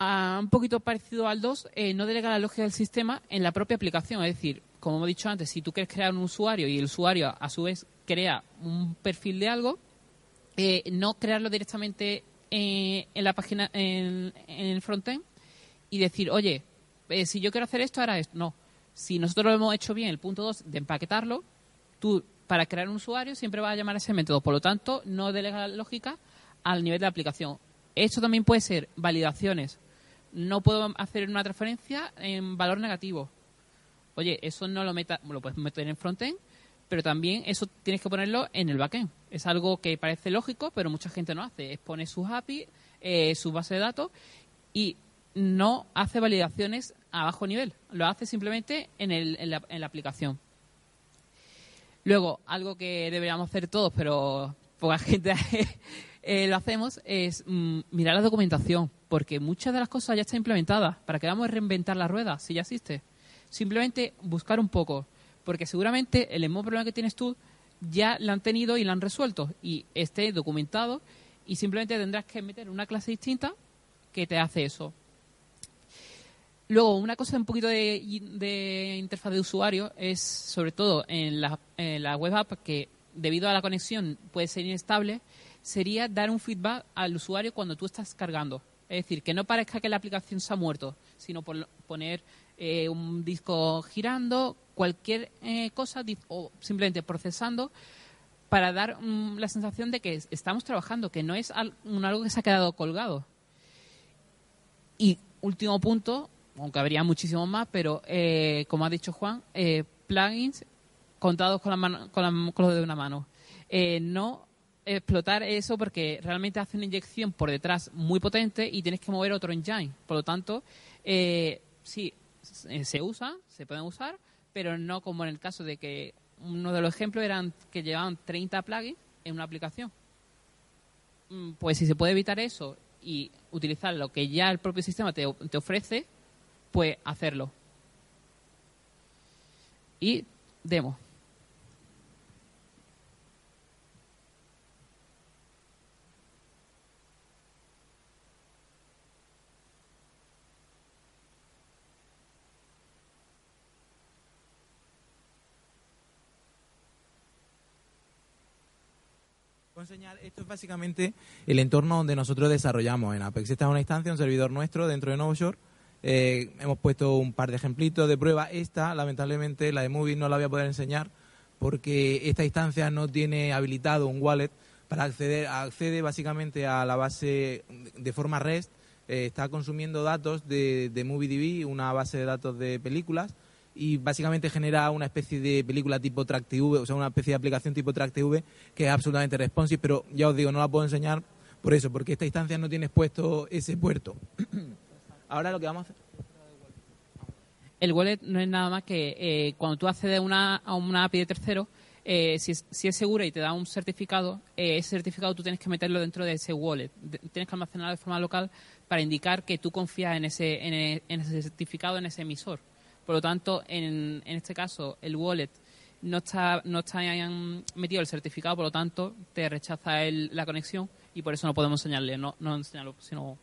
un poquito parecido al 2, eh, no delega la lógica del sistema en la propia aplicación. Es decir, como hemos dicho antes, si tú quieres crear un usuario y el usuario a su vez crea un perfil de algo, eh, no crearlo directamente en la página, en, el frontend y decir, oye, eh, si yo quiero hacer esto, ahora esto. No. Si nosotros lo hemos hecho bien, el punto 2 de empaquetarlo, tú para crear un usuario siempre vas a llamar a ese método. Por lo tanto, no delega la lógica al nivel de aplicación. Esto también puede ser validaciones. No puedo hacer una transferencia en valor negativo. Oye, eso no lo meta, lo puedes meter en frontend, pero también eso tienes que ponerlo en el backend. Es algo que parece lógico, pero mucha gente no hace. Es poner sus API, eh, su base de datos y no hace validaciones a bajo nivel. Lo hace simplemente en, el, en, la, en la aplicación. Luego, algo que deberíamos hacer todos, pero poca gente eh, lo hacemos, es mm, mirar la documentación, porque muchas de las cosas ya están implementadas. ¿Para que vamos a reinventar la rueda si ya existe? Simplemente buscar un poco, porque seguramente el mismo problema que tienes tú ya lo han tenido y lo han resuelto y esté documentado y simplemente tendrás que meter una clase distinta que te hace eso. Luego, una cosa un poquito de, interfaz de usuario es, sobre todo en la, web app, que debido a la conexión puede ser inestable, sería dar un feedback al usuario cuando tú estás cargando. Es decir, que no parezca que la aplicación se ha muerto, sino por poner eh, un disco girando, cualquier eh, cosa o simplemente procesando para dar mm, la sensación de que estamos trabajando, que no es algo que se ha quedado colgado. Y último punto, aunque habría muchísimos más, pero eh, como ha dicho Juan, eh, plugins contados con, la con, la, con los de una mano. Eh, no explotar eso porque realmente hace una inyección por detrás muy potente y tienes que mover otro engine. Por lo tanto, sí, se usa, se pueden usar, pero no como en el caso de que uno de los ejemplos eran que llevaban 30 plugins en una aplicación. Mm, pues si se puede evitar eso y utilizar lo que ya el propio sistema te, te ofrece, pues hacerlo. Y demo. Enseñar, esto es básicamente el entorno donde nosotros desarrollamos en Apex. Esta es una instancia, un servidor nuestro dentro de NovoShore eh, hemos puesto un par de ejemplitos de prueba. Esta, lamentablemente, la de Movie no la voy a poder enseñar porque esta instancia no tiene habilitado un wallet para acceder. Accede básicamente a la base de forma REST. Eh, está consumiendo datos de, de MovieDB, una base de datos de películas, y básicamente genera una especie de película tipo TrackTV, o sea, una especie de aplicación tipo TrackTV que es absolutamente responsive, pero ya os digo, no la puedo enseñar por eso, porque esta instancia no tiene expuesto ese puerto. Ahora lo que vamos a hacer. El wallet no es nada más que eh, cuando tú accedes a una, a una API de tercero, eh, si, es, si, es, segura y te da un certificado, eh, ese certificado tú tienes que meterlo dentro de ese wallet. tienes que almacenarlo de forma local para indicar que tú confías en ese, en, ese certificado, en ese emisor. Por lo tanto, en, en este caso, el wallet no está, no está metido el certificado, por lo tanto, te rechaza la conexión y por eso no podemos enseñarle, no, no enseñarlo, sino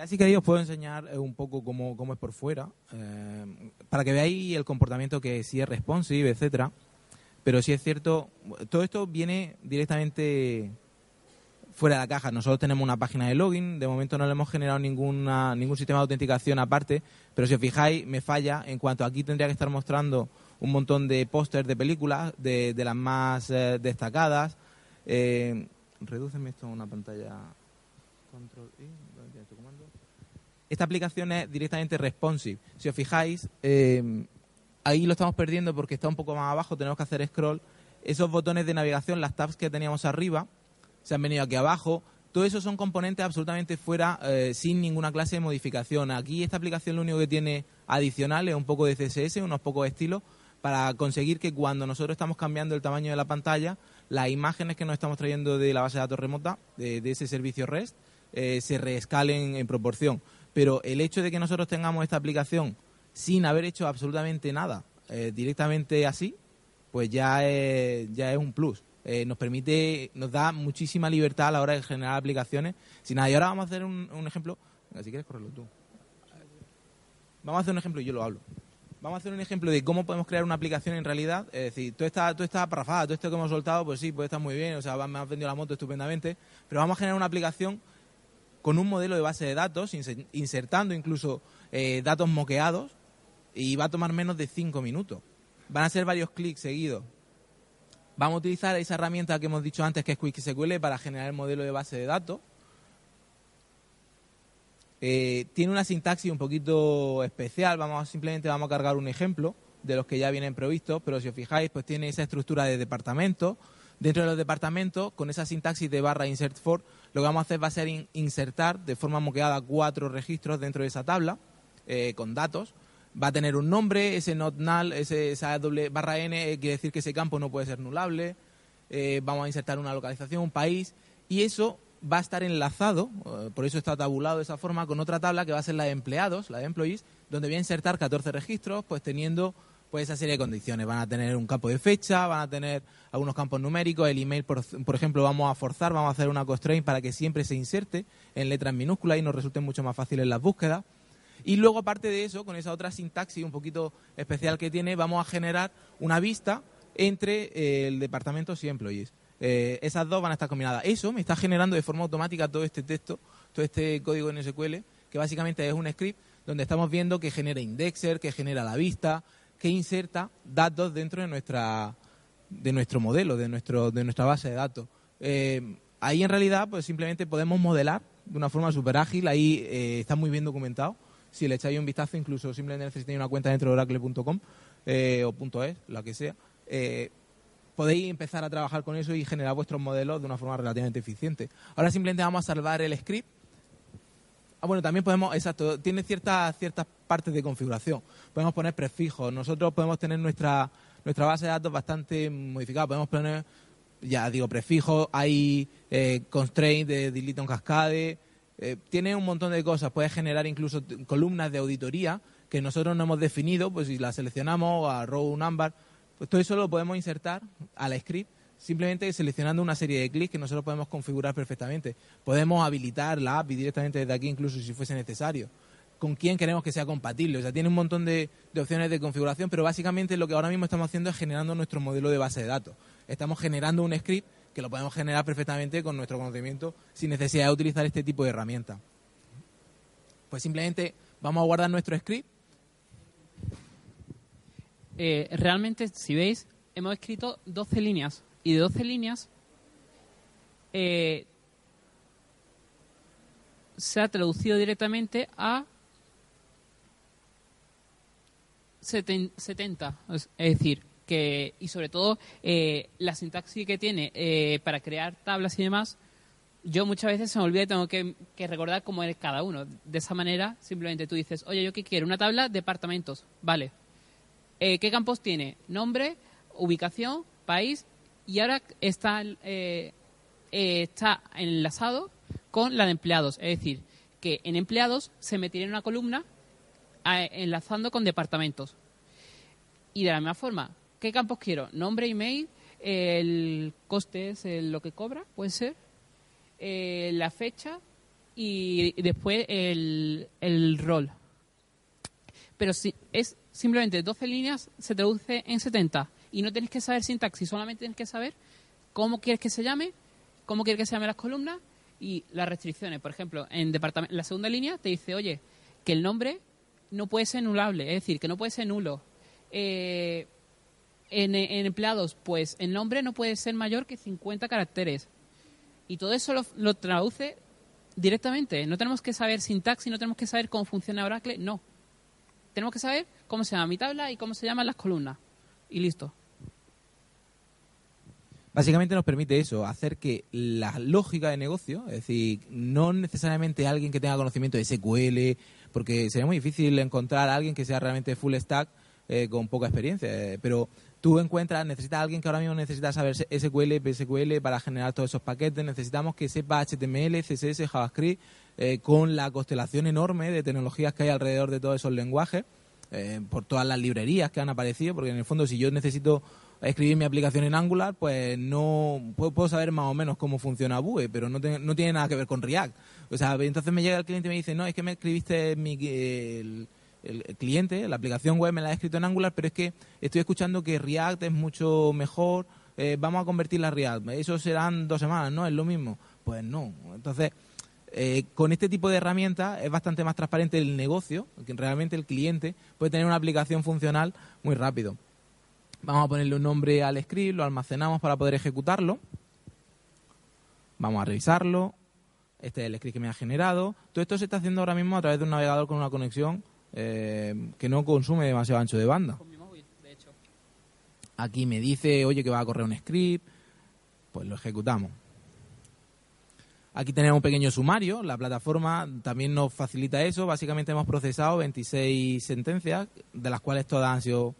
Así que ahí os puedo enseñar eh, un poco cómo, cómo es por fuera, eh, para que veáis el comportamiento que sí es responsive, etcétera. Pero sí es cierto, todo esto viene directamente fuera de la caja. Nosotros tenemos una página de login, de momento no le hemos generado ninguna, ningún sistema de autenticación aparte, pero si os fijáis, me falla en cuanto aquí tendría que estar mostrando un montón de pósters de películas, de, las más eh, destacadas. Eh, esto a una pantalla. Control esta aplicación es directamente responsive. Si os fijáis, eh, ahí lo estamos perdiendo porque está un poco más abajo, tenemos que hacer scroll. Esos botones de navegación, las tabs que teníamos arriba, se han venido aquí abajo. Todo eso son componentes absolutamente fuera, eh, sin ninguna clase de modificación. Aquí esta aplicación lo único que tiene adicional es un poco de CSS, unos pocos estilos, para conseguir que cuando nosotros estamos cambiando el tamaño de la pantalla, las imágenes que nos estamos trayendo de la base de datos remota, de, ese servicio REST, eh, se reescalen en proporción. pero el hecho de que nosotros tengamos esta aplicación sin haber hecho absolutamente nada, eh, directamente así, pues ya es, ya es un plus. Eh, nos permite, nos da muchísima libertad a la hora de generar aplicaciones. Sin nada, y ahora vamos a hacer un, un ejemplo. Si quieres, correrlo tú. Vamos a hacer un ejemplo y yo lo hablo. Vamos a hacer un ejemplo de cómo podemos crear una aplicación en realidad. Es decir, toda esta, toda esta parrafada, todo esto que hemos soltado, pues sí, pues está muy bien, o sea, me ha vendido la moto estupendamente, pero vamos a generar una aplicación con un modelo de base de datos, inse- insertando incluso eh, datos moqueados, y va a tomar menos de 5 minutos. Van a ser varios clics seguidos. Vamos a utilizar esa herramienta que hemos dicho antes, que es QuickSQL, para generar el modelo de base de datos. Eh, tiene una sintaxis un poquito especial. Vamos simplemente vamos a cargar un ejemplo de los que ya vienen provistos, pero si os fijáis, pues tiene esa estructura de departamento. Dentro de los departamentos, con esa sintaxis de barra insert for, lo que vamos a hacer va a ser in- insertar de forma moqueada cuatro registros dentro de esa tabla eh, con datos. Va a tener un nombre, ese not null, ese, esa doble barra n eh, quiere decir que ese campo no puede ser nulable. Eh, vamos a insertar una localización, un país, y eso va a estar enlazado, eh, por eso está tabulado de esa forma, con otra tabla que va a ser la de empleados, la de employees, donde voy a insertar 14 registros, pues teniendo pues esa serie de condiciones. Van a tener un campo de fecha, van a tener algunos campos numéricos, el email, por, por ejemplo, vamos a forzar, vamos a hacer una constraint para que siempre se inserte en letras minúsculas y nos resulten mucho más fáciles las búsquedas. Y luego, aparte de eso, con esa otra sintaxis un poquito especial que tiene, vamos a generar una vista entre eh, el departamento y employees. Eh, esas dos van a estar combinadas. Eso me está generando de forma automática todo este texto, todo este código en SQL, que básicamente es un script donde estamos viendo que genera indexer, que genera la vista, que inserta datos dentro de nuestra de nuestro modelo, de nuestro de nuestra base de datos. Eh, ahí en realidad pues simplemente podemos modelar de una forma súper ágil, ahí está muy bien documentado. Si le echáis un vistazo, incluso simplemente necesitáis una cuenta dentro de oracle.com eh, o .es, la que sea, eh, podéis empezar a trabajar con eso y generar vuestros modelos de una forma relativamente eficiente. Ahora simplemente vamos a salvar el script. Ah, bueno, también podemos, exacto, tiene ciertas ciertas partes de configuración. Podemos poner prefijos. Nosotros podemos tener nuestra nuestra base de datos bastante modificada. Podemos poner, ya digo, prefijos. Hay eh, constraint de delete on cascade. Eh, tiene un montón de cosas. Puede generar incluso columnas de auditoría que nosotros no hemos definido. Pues si las seleccionamos a row number, pues todo eso lo podemos insertar al script simplemente seleccionando una serie de clics que nosotros podemos configurar perfectamente. Podemos habilitar la API directamente desde aquí, incluso si fuese necesario. Con quién queremos que sea compatible. O sea, tiene un montón de, de opciones de configuración, pero básicamente lo que ahora mismo estamos haciendo es generando nuestro modelo de base de datos. Estamos generando un script que lo podemos generar perfectamente con nuestro conocimiento sin necesidad de utilizar este tipo de herramienta. Pues simplemente vamos a guardar nuestro script Eh, realmente, si veis, hemos escrito 12 líneas. Y de 12 líneas eh, se ha traducido directamente a seten- 70. Es es decir, que y sobre todo eh, la sintaxis que tiene eh, para crear tablas y demás, yo muchas veces se me olvida y tengo que, recordar cómo es cada uno. De esa manera, simplemente tú dices, oye, ¿yo qué quiero? Una tabla, departamentos. Vale. Eh, ¿Qué campos tiene? Nombre, ubicación, país y ahora está, está enlazado con la de empleados. Es decir, que en empleados se metiría en una columna enlazando con departamentos. Y de la misma forma, ¿qué campos quiero? Nombre, email, el coste es el- lo que cobra, puede ser, eh, la fecha y después el, rol. Pero si es simplemente 12 líneas, se traduce en 70. Y no tienes que saber sintaxis, solamente tienes que saber cómo quieres que se llame, cómo quieres que se llamen las columnas y las restricciones. Por ejemplo, en la segunda línea te dice, oye, que el nombre no puede ser nulable, es decir, que no puede ser nulo. Eh, en, empleados, pues el nombre no puede ser mayor que 50 caracteres. Y todo eso lo, lo traduce directamente. No tenemos que saber sintaxis, no tenemos que saber cómo funciona Oracle, no. Tenemos que saber cómo se llama mi tabla y cómo se llaman las columnas. Y listo. Básicamente nos permite eso, hacer que la lógica de negocio, es decir, no necesariamente alguien que tenga conocimiento de SQL, porque sería muy difícil encontrar a alguien que sea realmente full stack eh, con poca experiencia. eh, pero tú encuentras, necesitas a alguien que ahora mismo necesita saber SQL, PSQL para generar todos esos paquetes. Necesitamos que sepa HTML, CSS, JavaScript, eh, con la constelación enorme de tecnologías que hay alrededor de todos esos lenguajes, eh, por todas las librerías que han aparecido, porque en el fondo si yo necesito escribir mi aplicación en Angular, pues no puedo, puedo saber más o menos cómo funciona Vue, pero no, te- no tiene nada que ver con React. O sea, entonces me llega el cliente y me dice, no, es que me escribiste mi, el, el- cliente, la aplicación web me la ha escrito en Angular, pero es que estoy escuchando que React es mucho mejor, eh, vamos a convertirla a React. Eso serán dos semanas, ¿no? Es lo mismo. Pues no. Entonces, eh, con este tipo de herramientas es bastante más transparente el negocio, que realmente el cliente puede tener una aplicación funcional muy rápido. Vamos a ponerle un nombre al script, lo almacenamos para poder ejecutarlo. Vamos a revisarlo. Este es el script que me ha generado. Todo esto se está haciendo ahora mismo a través de un navegador con una conexión eh, que no consume demasiado ancho de banda. Con mi móvil, de hecho. Aquí me dice, oye, que va a correr un script. Pues lo ejecutamos. Aquí tenemos un pequeño sumario. La plataforma también nos facilita eso. Básicamente hemos procesado 26 sentencias, de las cuales todas han sido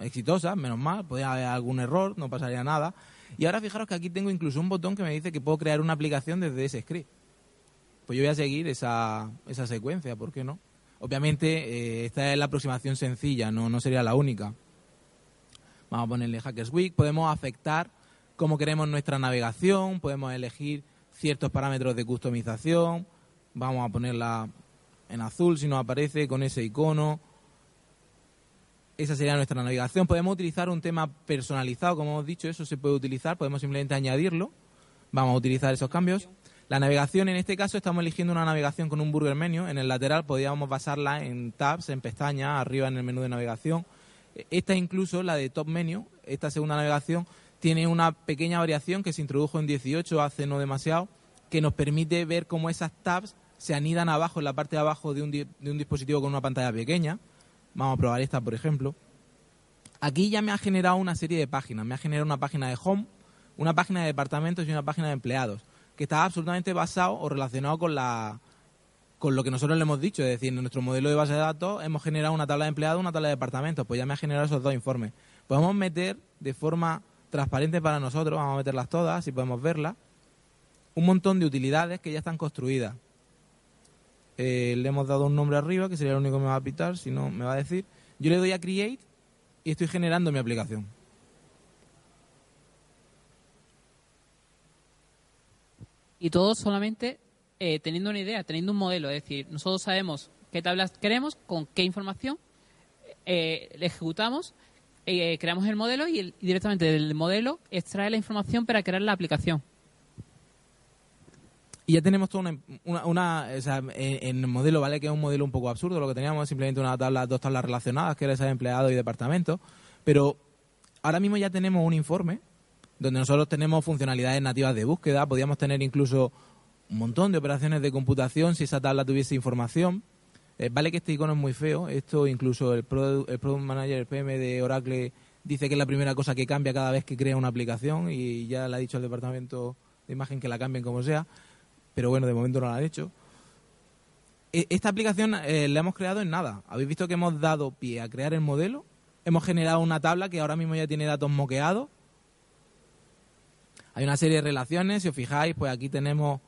exitosas, menos mal. Podría haber algún error, no pasaría nada. Y ahora fijaros que aquí tengo incluso un botón que me dice que puedo crear una aplicación desde ese script. Pues yo voy a seguir esa, esa secuencia, ¿por qué no? Obviamente, eh, esta es la aproximación sencilla, no, no sería la única. Vamos a ponerle Hackers Week. Podemos afectar cómo queremos nuestra navegación, podemos elegir ciertos parámetros de customización. Vamos a ponerla en azul si nos aparece con ese icono. Esa sería nuestra navegación. Podemos utilizar un tema personalizado, como hemos dicho, eso se puede utilizar. Podemos simplemente añadirlo. Vamos a utilizar esos cambios. La navegación, en este caso, estamos eligiendo una navegación con un burger menu. En el lateral podríamos basarla en tabs, en pestañas, arriba en el menú de navegación. Esta incluso, la de top menu, esta segunda navegación, tiene una pequeña variación que se introdujo en 18 hace no demasiado, que nos permite ver cómo esas tabs se anidan abajo, en la parte de abajo de un, de un dispositivo con una pantalla pequeña. Vamos a probar esta, por ejemplo. Aquí ya me ha generado una serie de páginas. Me ha generado una página de home, una página de departamentos y una página de empleados, que está absolutamente basado o relacionado con la con lo que nosotros le hemos dicho, es decir, en nuestro modelo de base de datos hemos generado una tabla de empleados, una tabla de departamentos, pues ya me ha generado esos dos informes. Podemos meter de forma transparente para nosotros, vamos a meterlas todas, si podemos verlas, un montón de utilidades que ya están construidas. Eh, le hemos dado un nombre arriba, que sería lo único que me va a pitar, si no me va a decir. Yo le doy a Create y estoy generando mi aplicación. Y todo solamente eh, teniendo una idea, teniendo un modelo. Es decir, nosotros sabemos qué tablas queremos, con qué información, eh, ejecutamos, eh, creamos el modelo y, el- directamente del modelo extrae la información para crear la aplicación. Y ya tenemos toda una, una, una- o sea, en el modelo, ¿vale? Que es un modelo un poco absurdo, lo que teníamos es simplemente una tabla, dos tablas relacionadas, que era esa de empleado y departamento. Pero ahora mismo ya tenemos un informe donde nosotros tenemos funcionalidades nativas de búsqueda, podríamos tener incluso un montón de operaciones de computación si esa tabla tuviese información. Eh, vale que este icono es muy feo, esto incluso el, el Product Manager, el PM de Oracle, dice que es la primera cosa que cambia cada vez que crea una aplicación y ya le ha dicho al departamento de imagen que la cambien como sea pero bueno, de momento no lo han hecho. E- Esta aplicación eh, la hemos creado en nada. Habéis visto que hemos dado pie a crear el modelo. Hemos generado una tabla que ahora mismo ya tiene datos moqueados. Hay una serie de relaciones, si os fijáis, pues aquí tenemos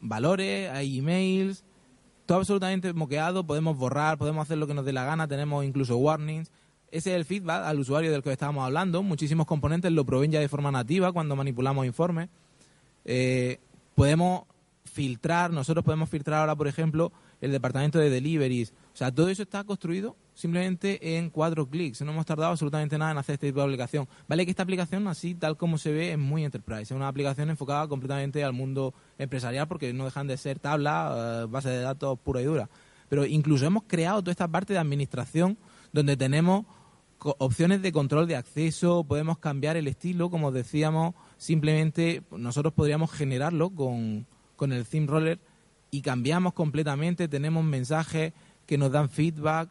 valores, hay emails, todo absolutamente moqueado, podemos borrar, podemos hacer lo que nos dé la gana, tenemos incluso warnings. Ese es el feedback al usuario del que estábamos hablando. Muchísimos componentes lo proveen ya de forma nativa cuando manipulamos informes. Eh, podemos filtrar, nosotros podemos filtrar ahora, por ejemplo, el departamento de deliveries. O sea, todo eso está construido simplemente en cuatro clics. No hemos tardado absolutamente nada en hacer este tipo de aplicación. Vale que esta aplicación, así tal como se ve, es muy enterprise. Es una aplicación enfocada completamente al mundo empresarial porque no dejan de ser tablas, eh, bases de datos pura y dura. Pero incluso hemos creado toda esta parte de administración donde tenemos opciones de control de acceso, podemos cambiar el estilo, como os decíamos, simplemente nosotros podríamos generarlo con, con el theme roller y cambiamos completamente, tenemos mensajes que nos dan feedback.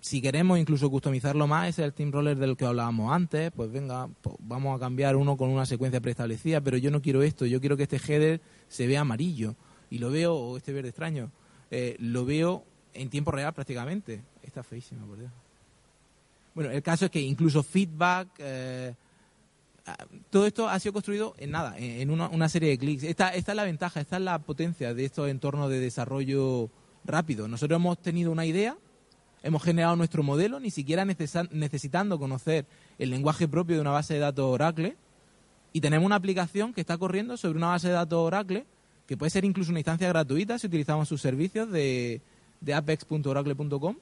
Si queremos incluso customizarlo más, ese es el theme roller del que hablábamos antes, pues venga, pues vamos a cambiar uno con una secuencia preestablecida, pero yo no quiero esto, yo quiero que este header se vea amarillo y lo veo, o este verde extraño, eh, lo veo en tiempo real prácticamente. Está feísima, por Dios. Bueno, el caso es que incluso feedback, eh, todo esto ha sido construido en nada, en una, serie de clics. Esta, esta es la ventaja, esta es la potencia de estos entornos de desarrollo rápido. Nosotros hemos tenido una idea, hemos generado nuestro modelo, ni siquiera necesitando conocer el lenguaje propio de una base de datos Oracle, y tenemos una aplicación que está corriendo sobre una base de datos Oracle, que puede ser incluso una instancia gratuita si utilizamos sus servicios de, de apex.oracle.com,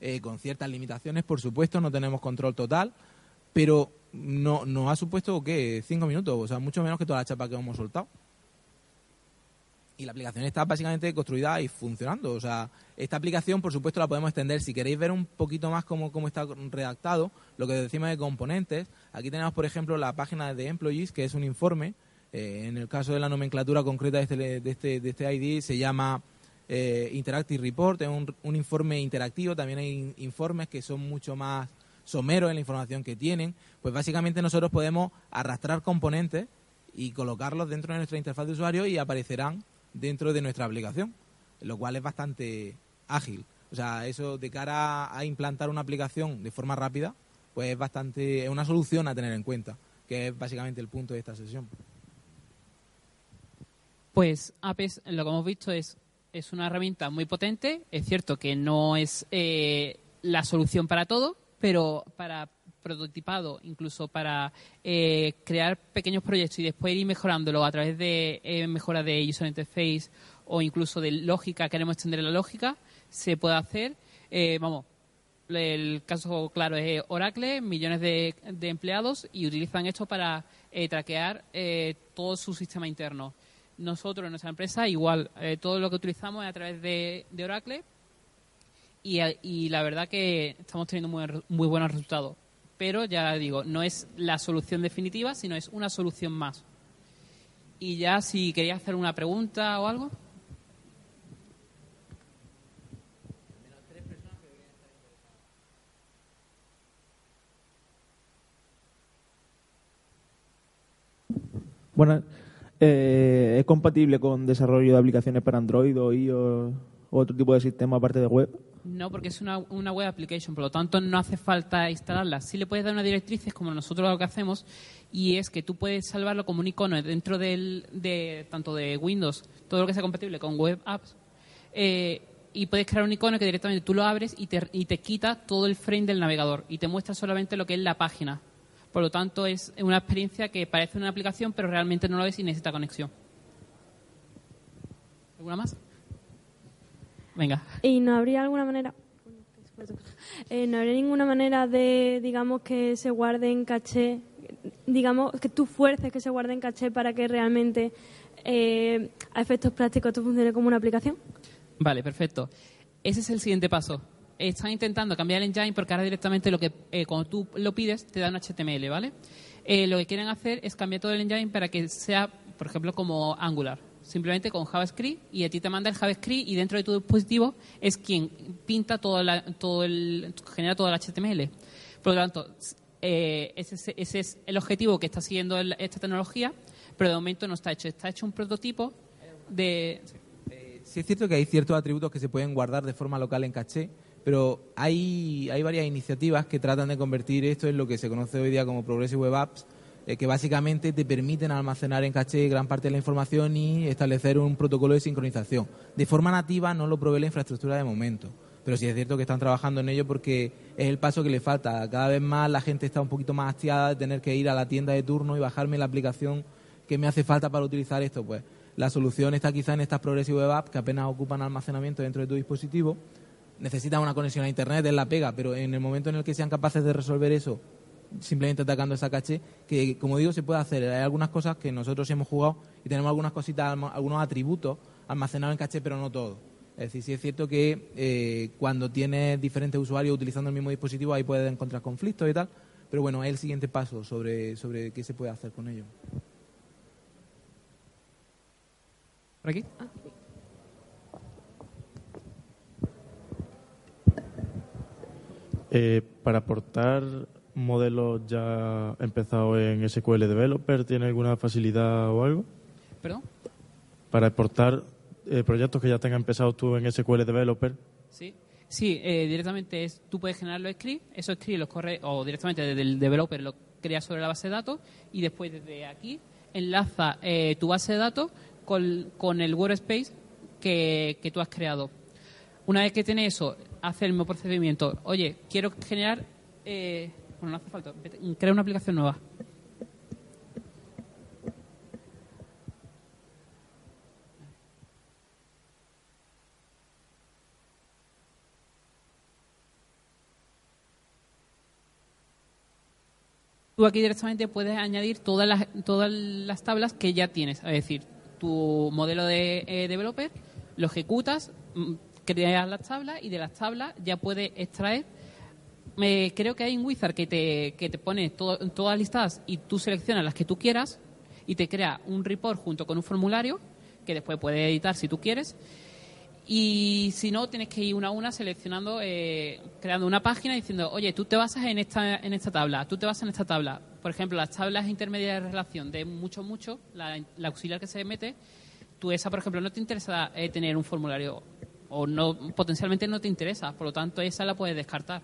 eh, con ciertas limitaciones, por supuesto, no tenemos control total, pero no nos ha supuesto, ¿qué? Cinco minutos, o sea, mucho menos que toda la chapa que hemos soltado. Y la aplicación está básicamente construida y funcionando. O sea, esta aplicación, por supuesto, la podemos extender. Si queréis ver un poquito más cómo, cómo está redactado, lo que decimos de componentes, aquí tenemos, por ejemplo, la página de Employees, que es un informe. Eh, en el caso de la nomenclatura concreta de este, de este, de este ID, se llama eh, Interactive Report, es un, un informe interactivo. También hay in- informes que son mucho más someros en la información que tienen. Pues básicamente nosotros podemos arrastrar componentes y colocarlos dentro de nuestra interfaz de usuario y aparecerán dentro de nuestra aplicación, lo cual es bastante ágil. O sea, eso de cara a implantar una aplicación de forma rápida, pues es bastante es una solución a tener en cuenta, que es básicamente el punto de esta sesión. Pues Apex, lo que hemos visto es, es una herramienta muy potente. Es cierto que no es eh, la solución para todo, pero para prototipado, incluso para eh, crear pequeños proyectos y después ir mejorándolo a través de eh, mejora de user interface o incluso de lógica, queremos extender la lógica, se puede hacer. Eh, vamos, el caso claro es Oracle, millones de, empleados y utilizan esto para eh, traquear eh, todo su sistema interno. Nosotros en nuestra empresa igual, eh, todo lo que utilizamos es a través de Oracle y, y la verdad que estamos teniendo muy, muy buenos resultados. Pero ya digo, no es la solución definitiva, sino es una solución más. Y ya si quería hacer una pregunta o algo. Bueno, eh, ¿es compatible con desarrollo de aplicaciones para Android o iOS o otro tipo de sistema aparte de web? No, porque es una, una web application, por lo tanto no hace falta instalarla. Sí le puedes dar unas directrices, como nosotros lo que hacemos, y es que tú puedes salvarlo como un icono dentro de tanto de Windows, todo lo que sea compatible con web apps, eh, y puedes crear un icono que directamente tú lo abres y te, y te quita todo el frame del navegador y te muestra solamente lo que es la página. Por lo tanto, es una experiencia que parece una aplicación, pero realmente no lo es y necesita conexión. ¿Alguna más? Venga. ¿Y no habría alguna manera? Eh, ¿No habría ninguna manera de, digamos, que se guarde en caché, digamos, que tú fuerces que se guarde en caché para que realmente eh, a efectos prácticos esto funcione como una aplicación? Vale, perfecto. Ese es el siguiente paso. Están intentando cambiar el engine porque ahora directamente lo que eh, cuando tú lo pides te da un HTML, ¿vale? Eh, lo que quieren hacer es cambiar todo el engine para que sea, por ejemplo, como Angular. Simplemente con JavaScript y a ti te manda el JavaScript y dentro de tu dispositivo es quien pinta todo, la- todo el, genera todo el HTML. Por lo tanto, eh, ese, es- ese es el objetivo que está siguiendo el- esta tecnología, pero de momento no está hecho. Está hecho un prototipo de... Eh, sí es cierto que hay ciertos atributos que se pueden guardar de forma local en caché, pero hay, hay varias iniciativas que tratan de convertir esto en lo que se conoce hoy día como Progressive Web Apps, eh, que básicamente te permiten almacenar en caché gran parte de la información y establecer un protocolo de sincronización. De forma nativa no lo provee la infraestructura de momento, pero sí es cierto que están trabajando en ello porque es el paso que le falta. Cada vez más la gente está un poquito más hastiada de tener que ir a la tienda de turno y bajarme la aplicación que me hace falta para utilizar esto. Pues la solución está quizá en estas Progressive Web Apps que apenas ocupan almacenamiento dentro de tu dispositivo. Necesitan una conexión a Internet, es la pega, pero en el momento en el que sean capaces de resolver eso simplemente atacando esa caché, que como digo se puede hacer. Hay algunas cosas que nosotros hemos jugado y tenemos algunas cositas, algunos atributos almacenados en caché, pero no todo. Es decir, sí es cierto que eh, cuando tienes diferentes usuarios utilizando el mismo dispositivo ahí puedes encontrar conflictos y tal, pero bueno, es el siguiente paso sobre, sobre qué se puede hacer con ello. ¿Por aquí? Eh, para aportar modelos ya empezados en SQL Developer, ¿tiene alguna facilidad o algo? ¿Perdón? Para exportar eh, proyectos que ya tengan empezados tú en SQL Developer, Sí. Sí, eh, directamente es, tú puedes generar los scripts, esos scripts los corre o directamente desde el developer los creas sobre la base de datos y después desde aquí enlaza eh, tu base de datos con, con el workspace que, que tú has creado. Una vez que tienes eso, hace el mismo procedimiento. Oye, quiero generar. Eh, bueno, no hace falta. Crea una aplicación nueva. Tú aquí directamente puedes añadir todas las, todas las tablas que ya tienes. Es decir, tu modelo de eh, developer, lo ejecutas, mm, creas las tablas y de las tablas ya puedes extraer. Me, creo que hay un wizard que te, que te pone todas listadas y tú seleccionas las que tú quieras y te crea un report junto con un formulario que después puedes editar si tú quieres. Y si no, tienes que ir una a una seleccionando, eh, creando una página diciendo, oye, tú te basas en esta, en esta tabla, tú te basas en esta tabla. Por ejemplo, las tablas intermedias de relación de mucho, mucho, la, la auxiliar que se mete, tú esa, por ejemplo, no te interesa eh, tener un formulario o no potencialmente no te interesa, por lo tanto esa la puedes descartar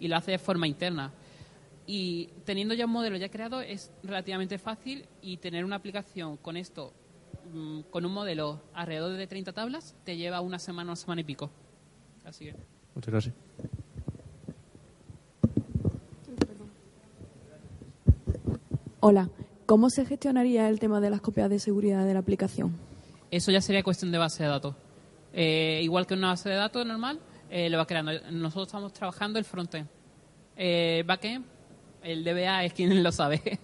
y la haces de forma interna. Y teniendo ya un modelo ya creado es relativamente fácil y tener una aplicación con esto, mm, con un modelo alrededor de 30 tablas, te lleva una semana, una semana y pico. Así que. Muchas gracias. Hola, ¿cómo se gestionaría el tema de las copias de seguridad de la aplicación? Eso ya sería cuestión de base de datos. Eh, igual que una base de datos normal, eh, lo va creando. Nosotros estamos trabajando el frontend. Eh, backend, el DBA es quien lo sabe.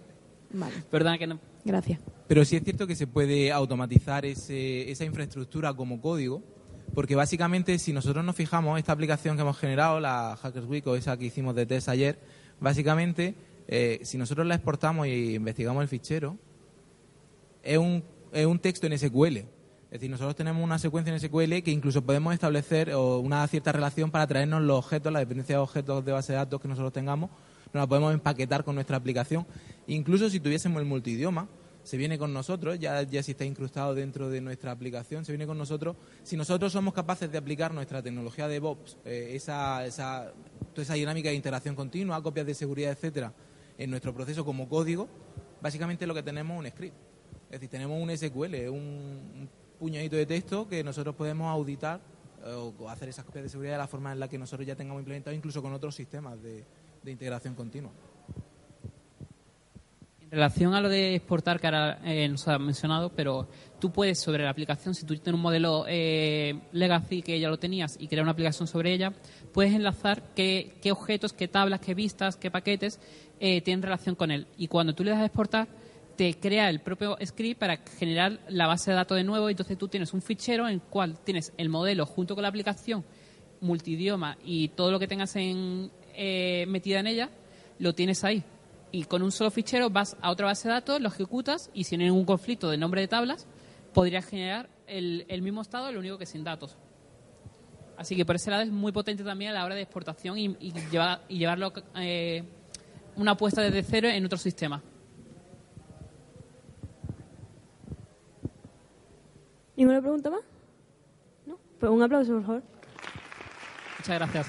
Vale, Perdona que no. gracias. Pero sí es cierto que se puede automatizar ese- esa infraestructura como código, porque básicamente si nosotros nos fijamos, esta aplicación que hemos generado, la Hackers Week o esa que hicimos de test ayer, básicamente eh, si nosotros la exportamos y investigamos el fichero, es un, es un texto en SQL. Es decir, nosotros tenemos una secuencia en SQL que incluso podemos establecer una cierta relación para traernos los objetos, la dependencia de objetos de base de datos que nosotros tengamos, nos la podemos empaquetar con nuestra aplicación. Incluso si tuviésemos el multidioma, se viene con nosotros, ya, ya si está incrustado dentro de nuestra aplicación, se viene con nosotros. Si nosotros somos capaces de aplicar nuestra tecnología de DevOps, eh, esa, esa, toda esa dinámica de interacción continua, copias de seguridad, etcétera, en nuestro proceso como código, básicamente lo que tenemos es un script. Es decir, tenemos un SQL, un puñadito de texto que nosotros podemos auditar eh, o hacer esas copias de seguridad de la forma en la que nosotros ya tengamos implementado, incluso con otros sistemas de, de integración continua. En relación a lo de exportar que ahora eh, nos ha mencionado, pero tú puedes sobre la aplicación, si tú tienes un modelo eh, legacy que ya lo tenías y crear una aplicación sobre ella, puedes enlazar qué, qué objetos, qué tablas, qué vistas, qué paquetes eh, tienen relación con él. Y cuando tú le das a exportar, te crea el propio script para generar la base de datos de nuevo. Entonces tú tienes un fichero en el cual tienes el modelo junto con la aplicación, multidioma y todo lo que tengas en, eh, metida en ella, lo tienes ahí. Y con un solo fichero vas a otra base de datos, lo ejecutas y si no hay ningún conflicto de nombre de tablas, podrías generar el, el mismo estado, lo único que sin datos. Así que por ese lado es muy potente también a la hora de exportación y, llevar- y llevarlo eh, una apuesta desde cero en otro sistema. ¿Ninguna pregunta más? ¿No? Pues un aplauso, por favor. Muchas gracias.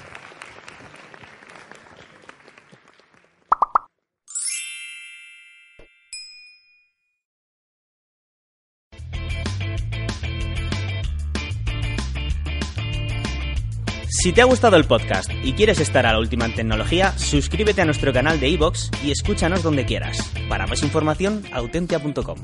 Si te ha gustado el podcast y quieres estar a la última en tecnología, suscríbete a nuestro canal de iVoox y escúchanos donde quieras. Para más información, autentia.com.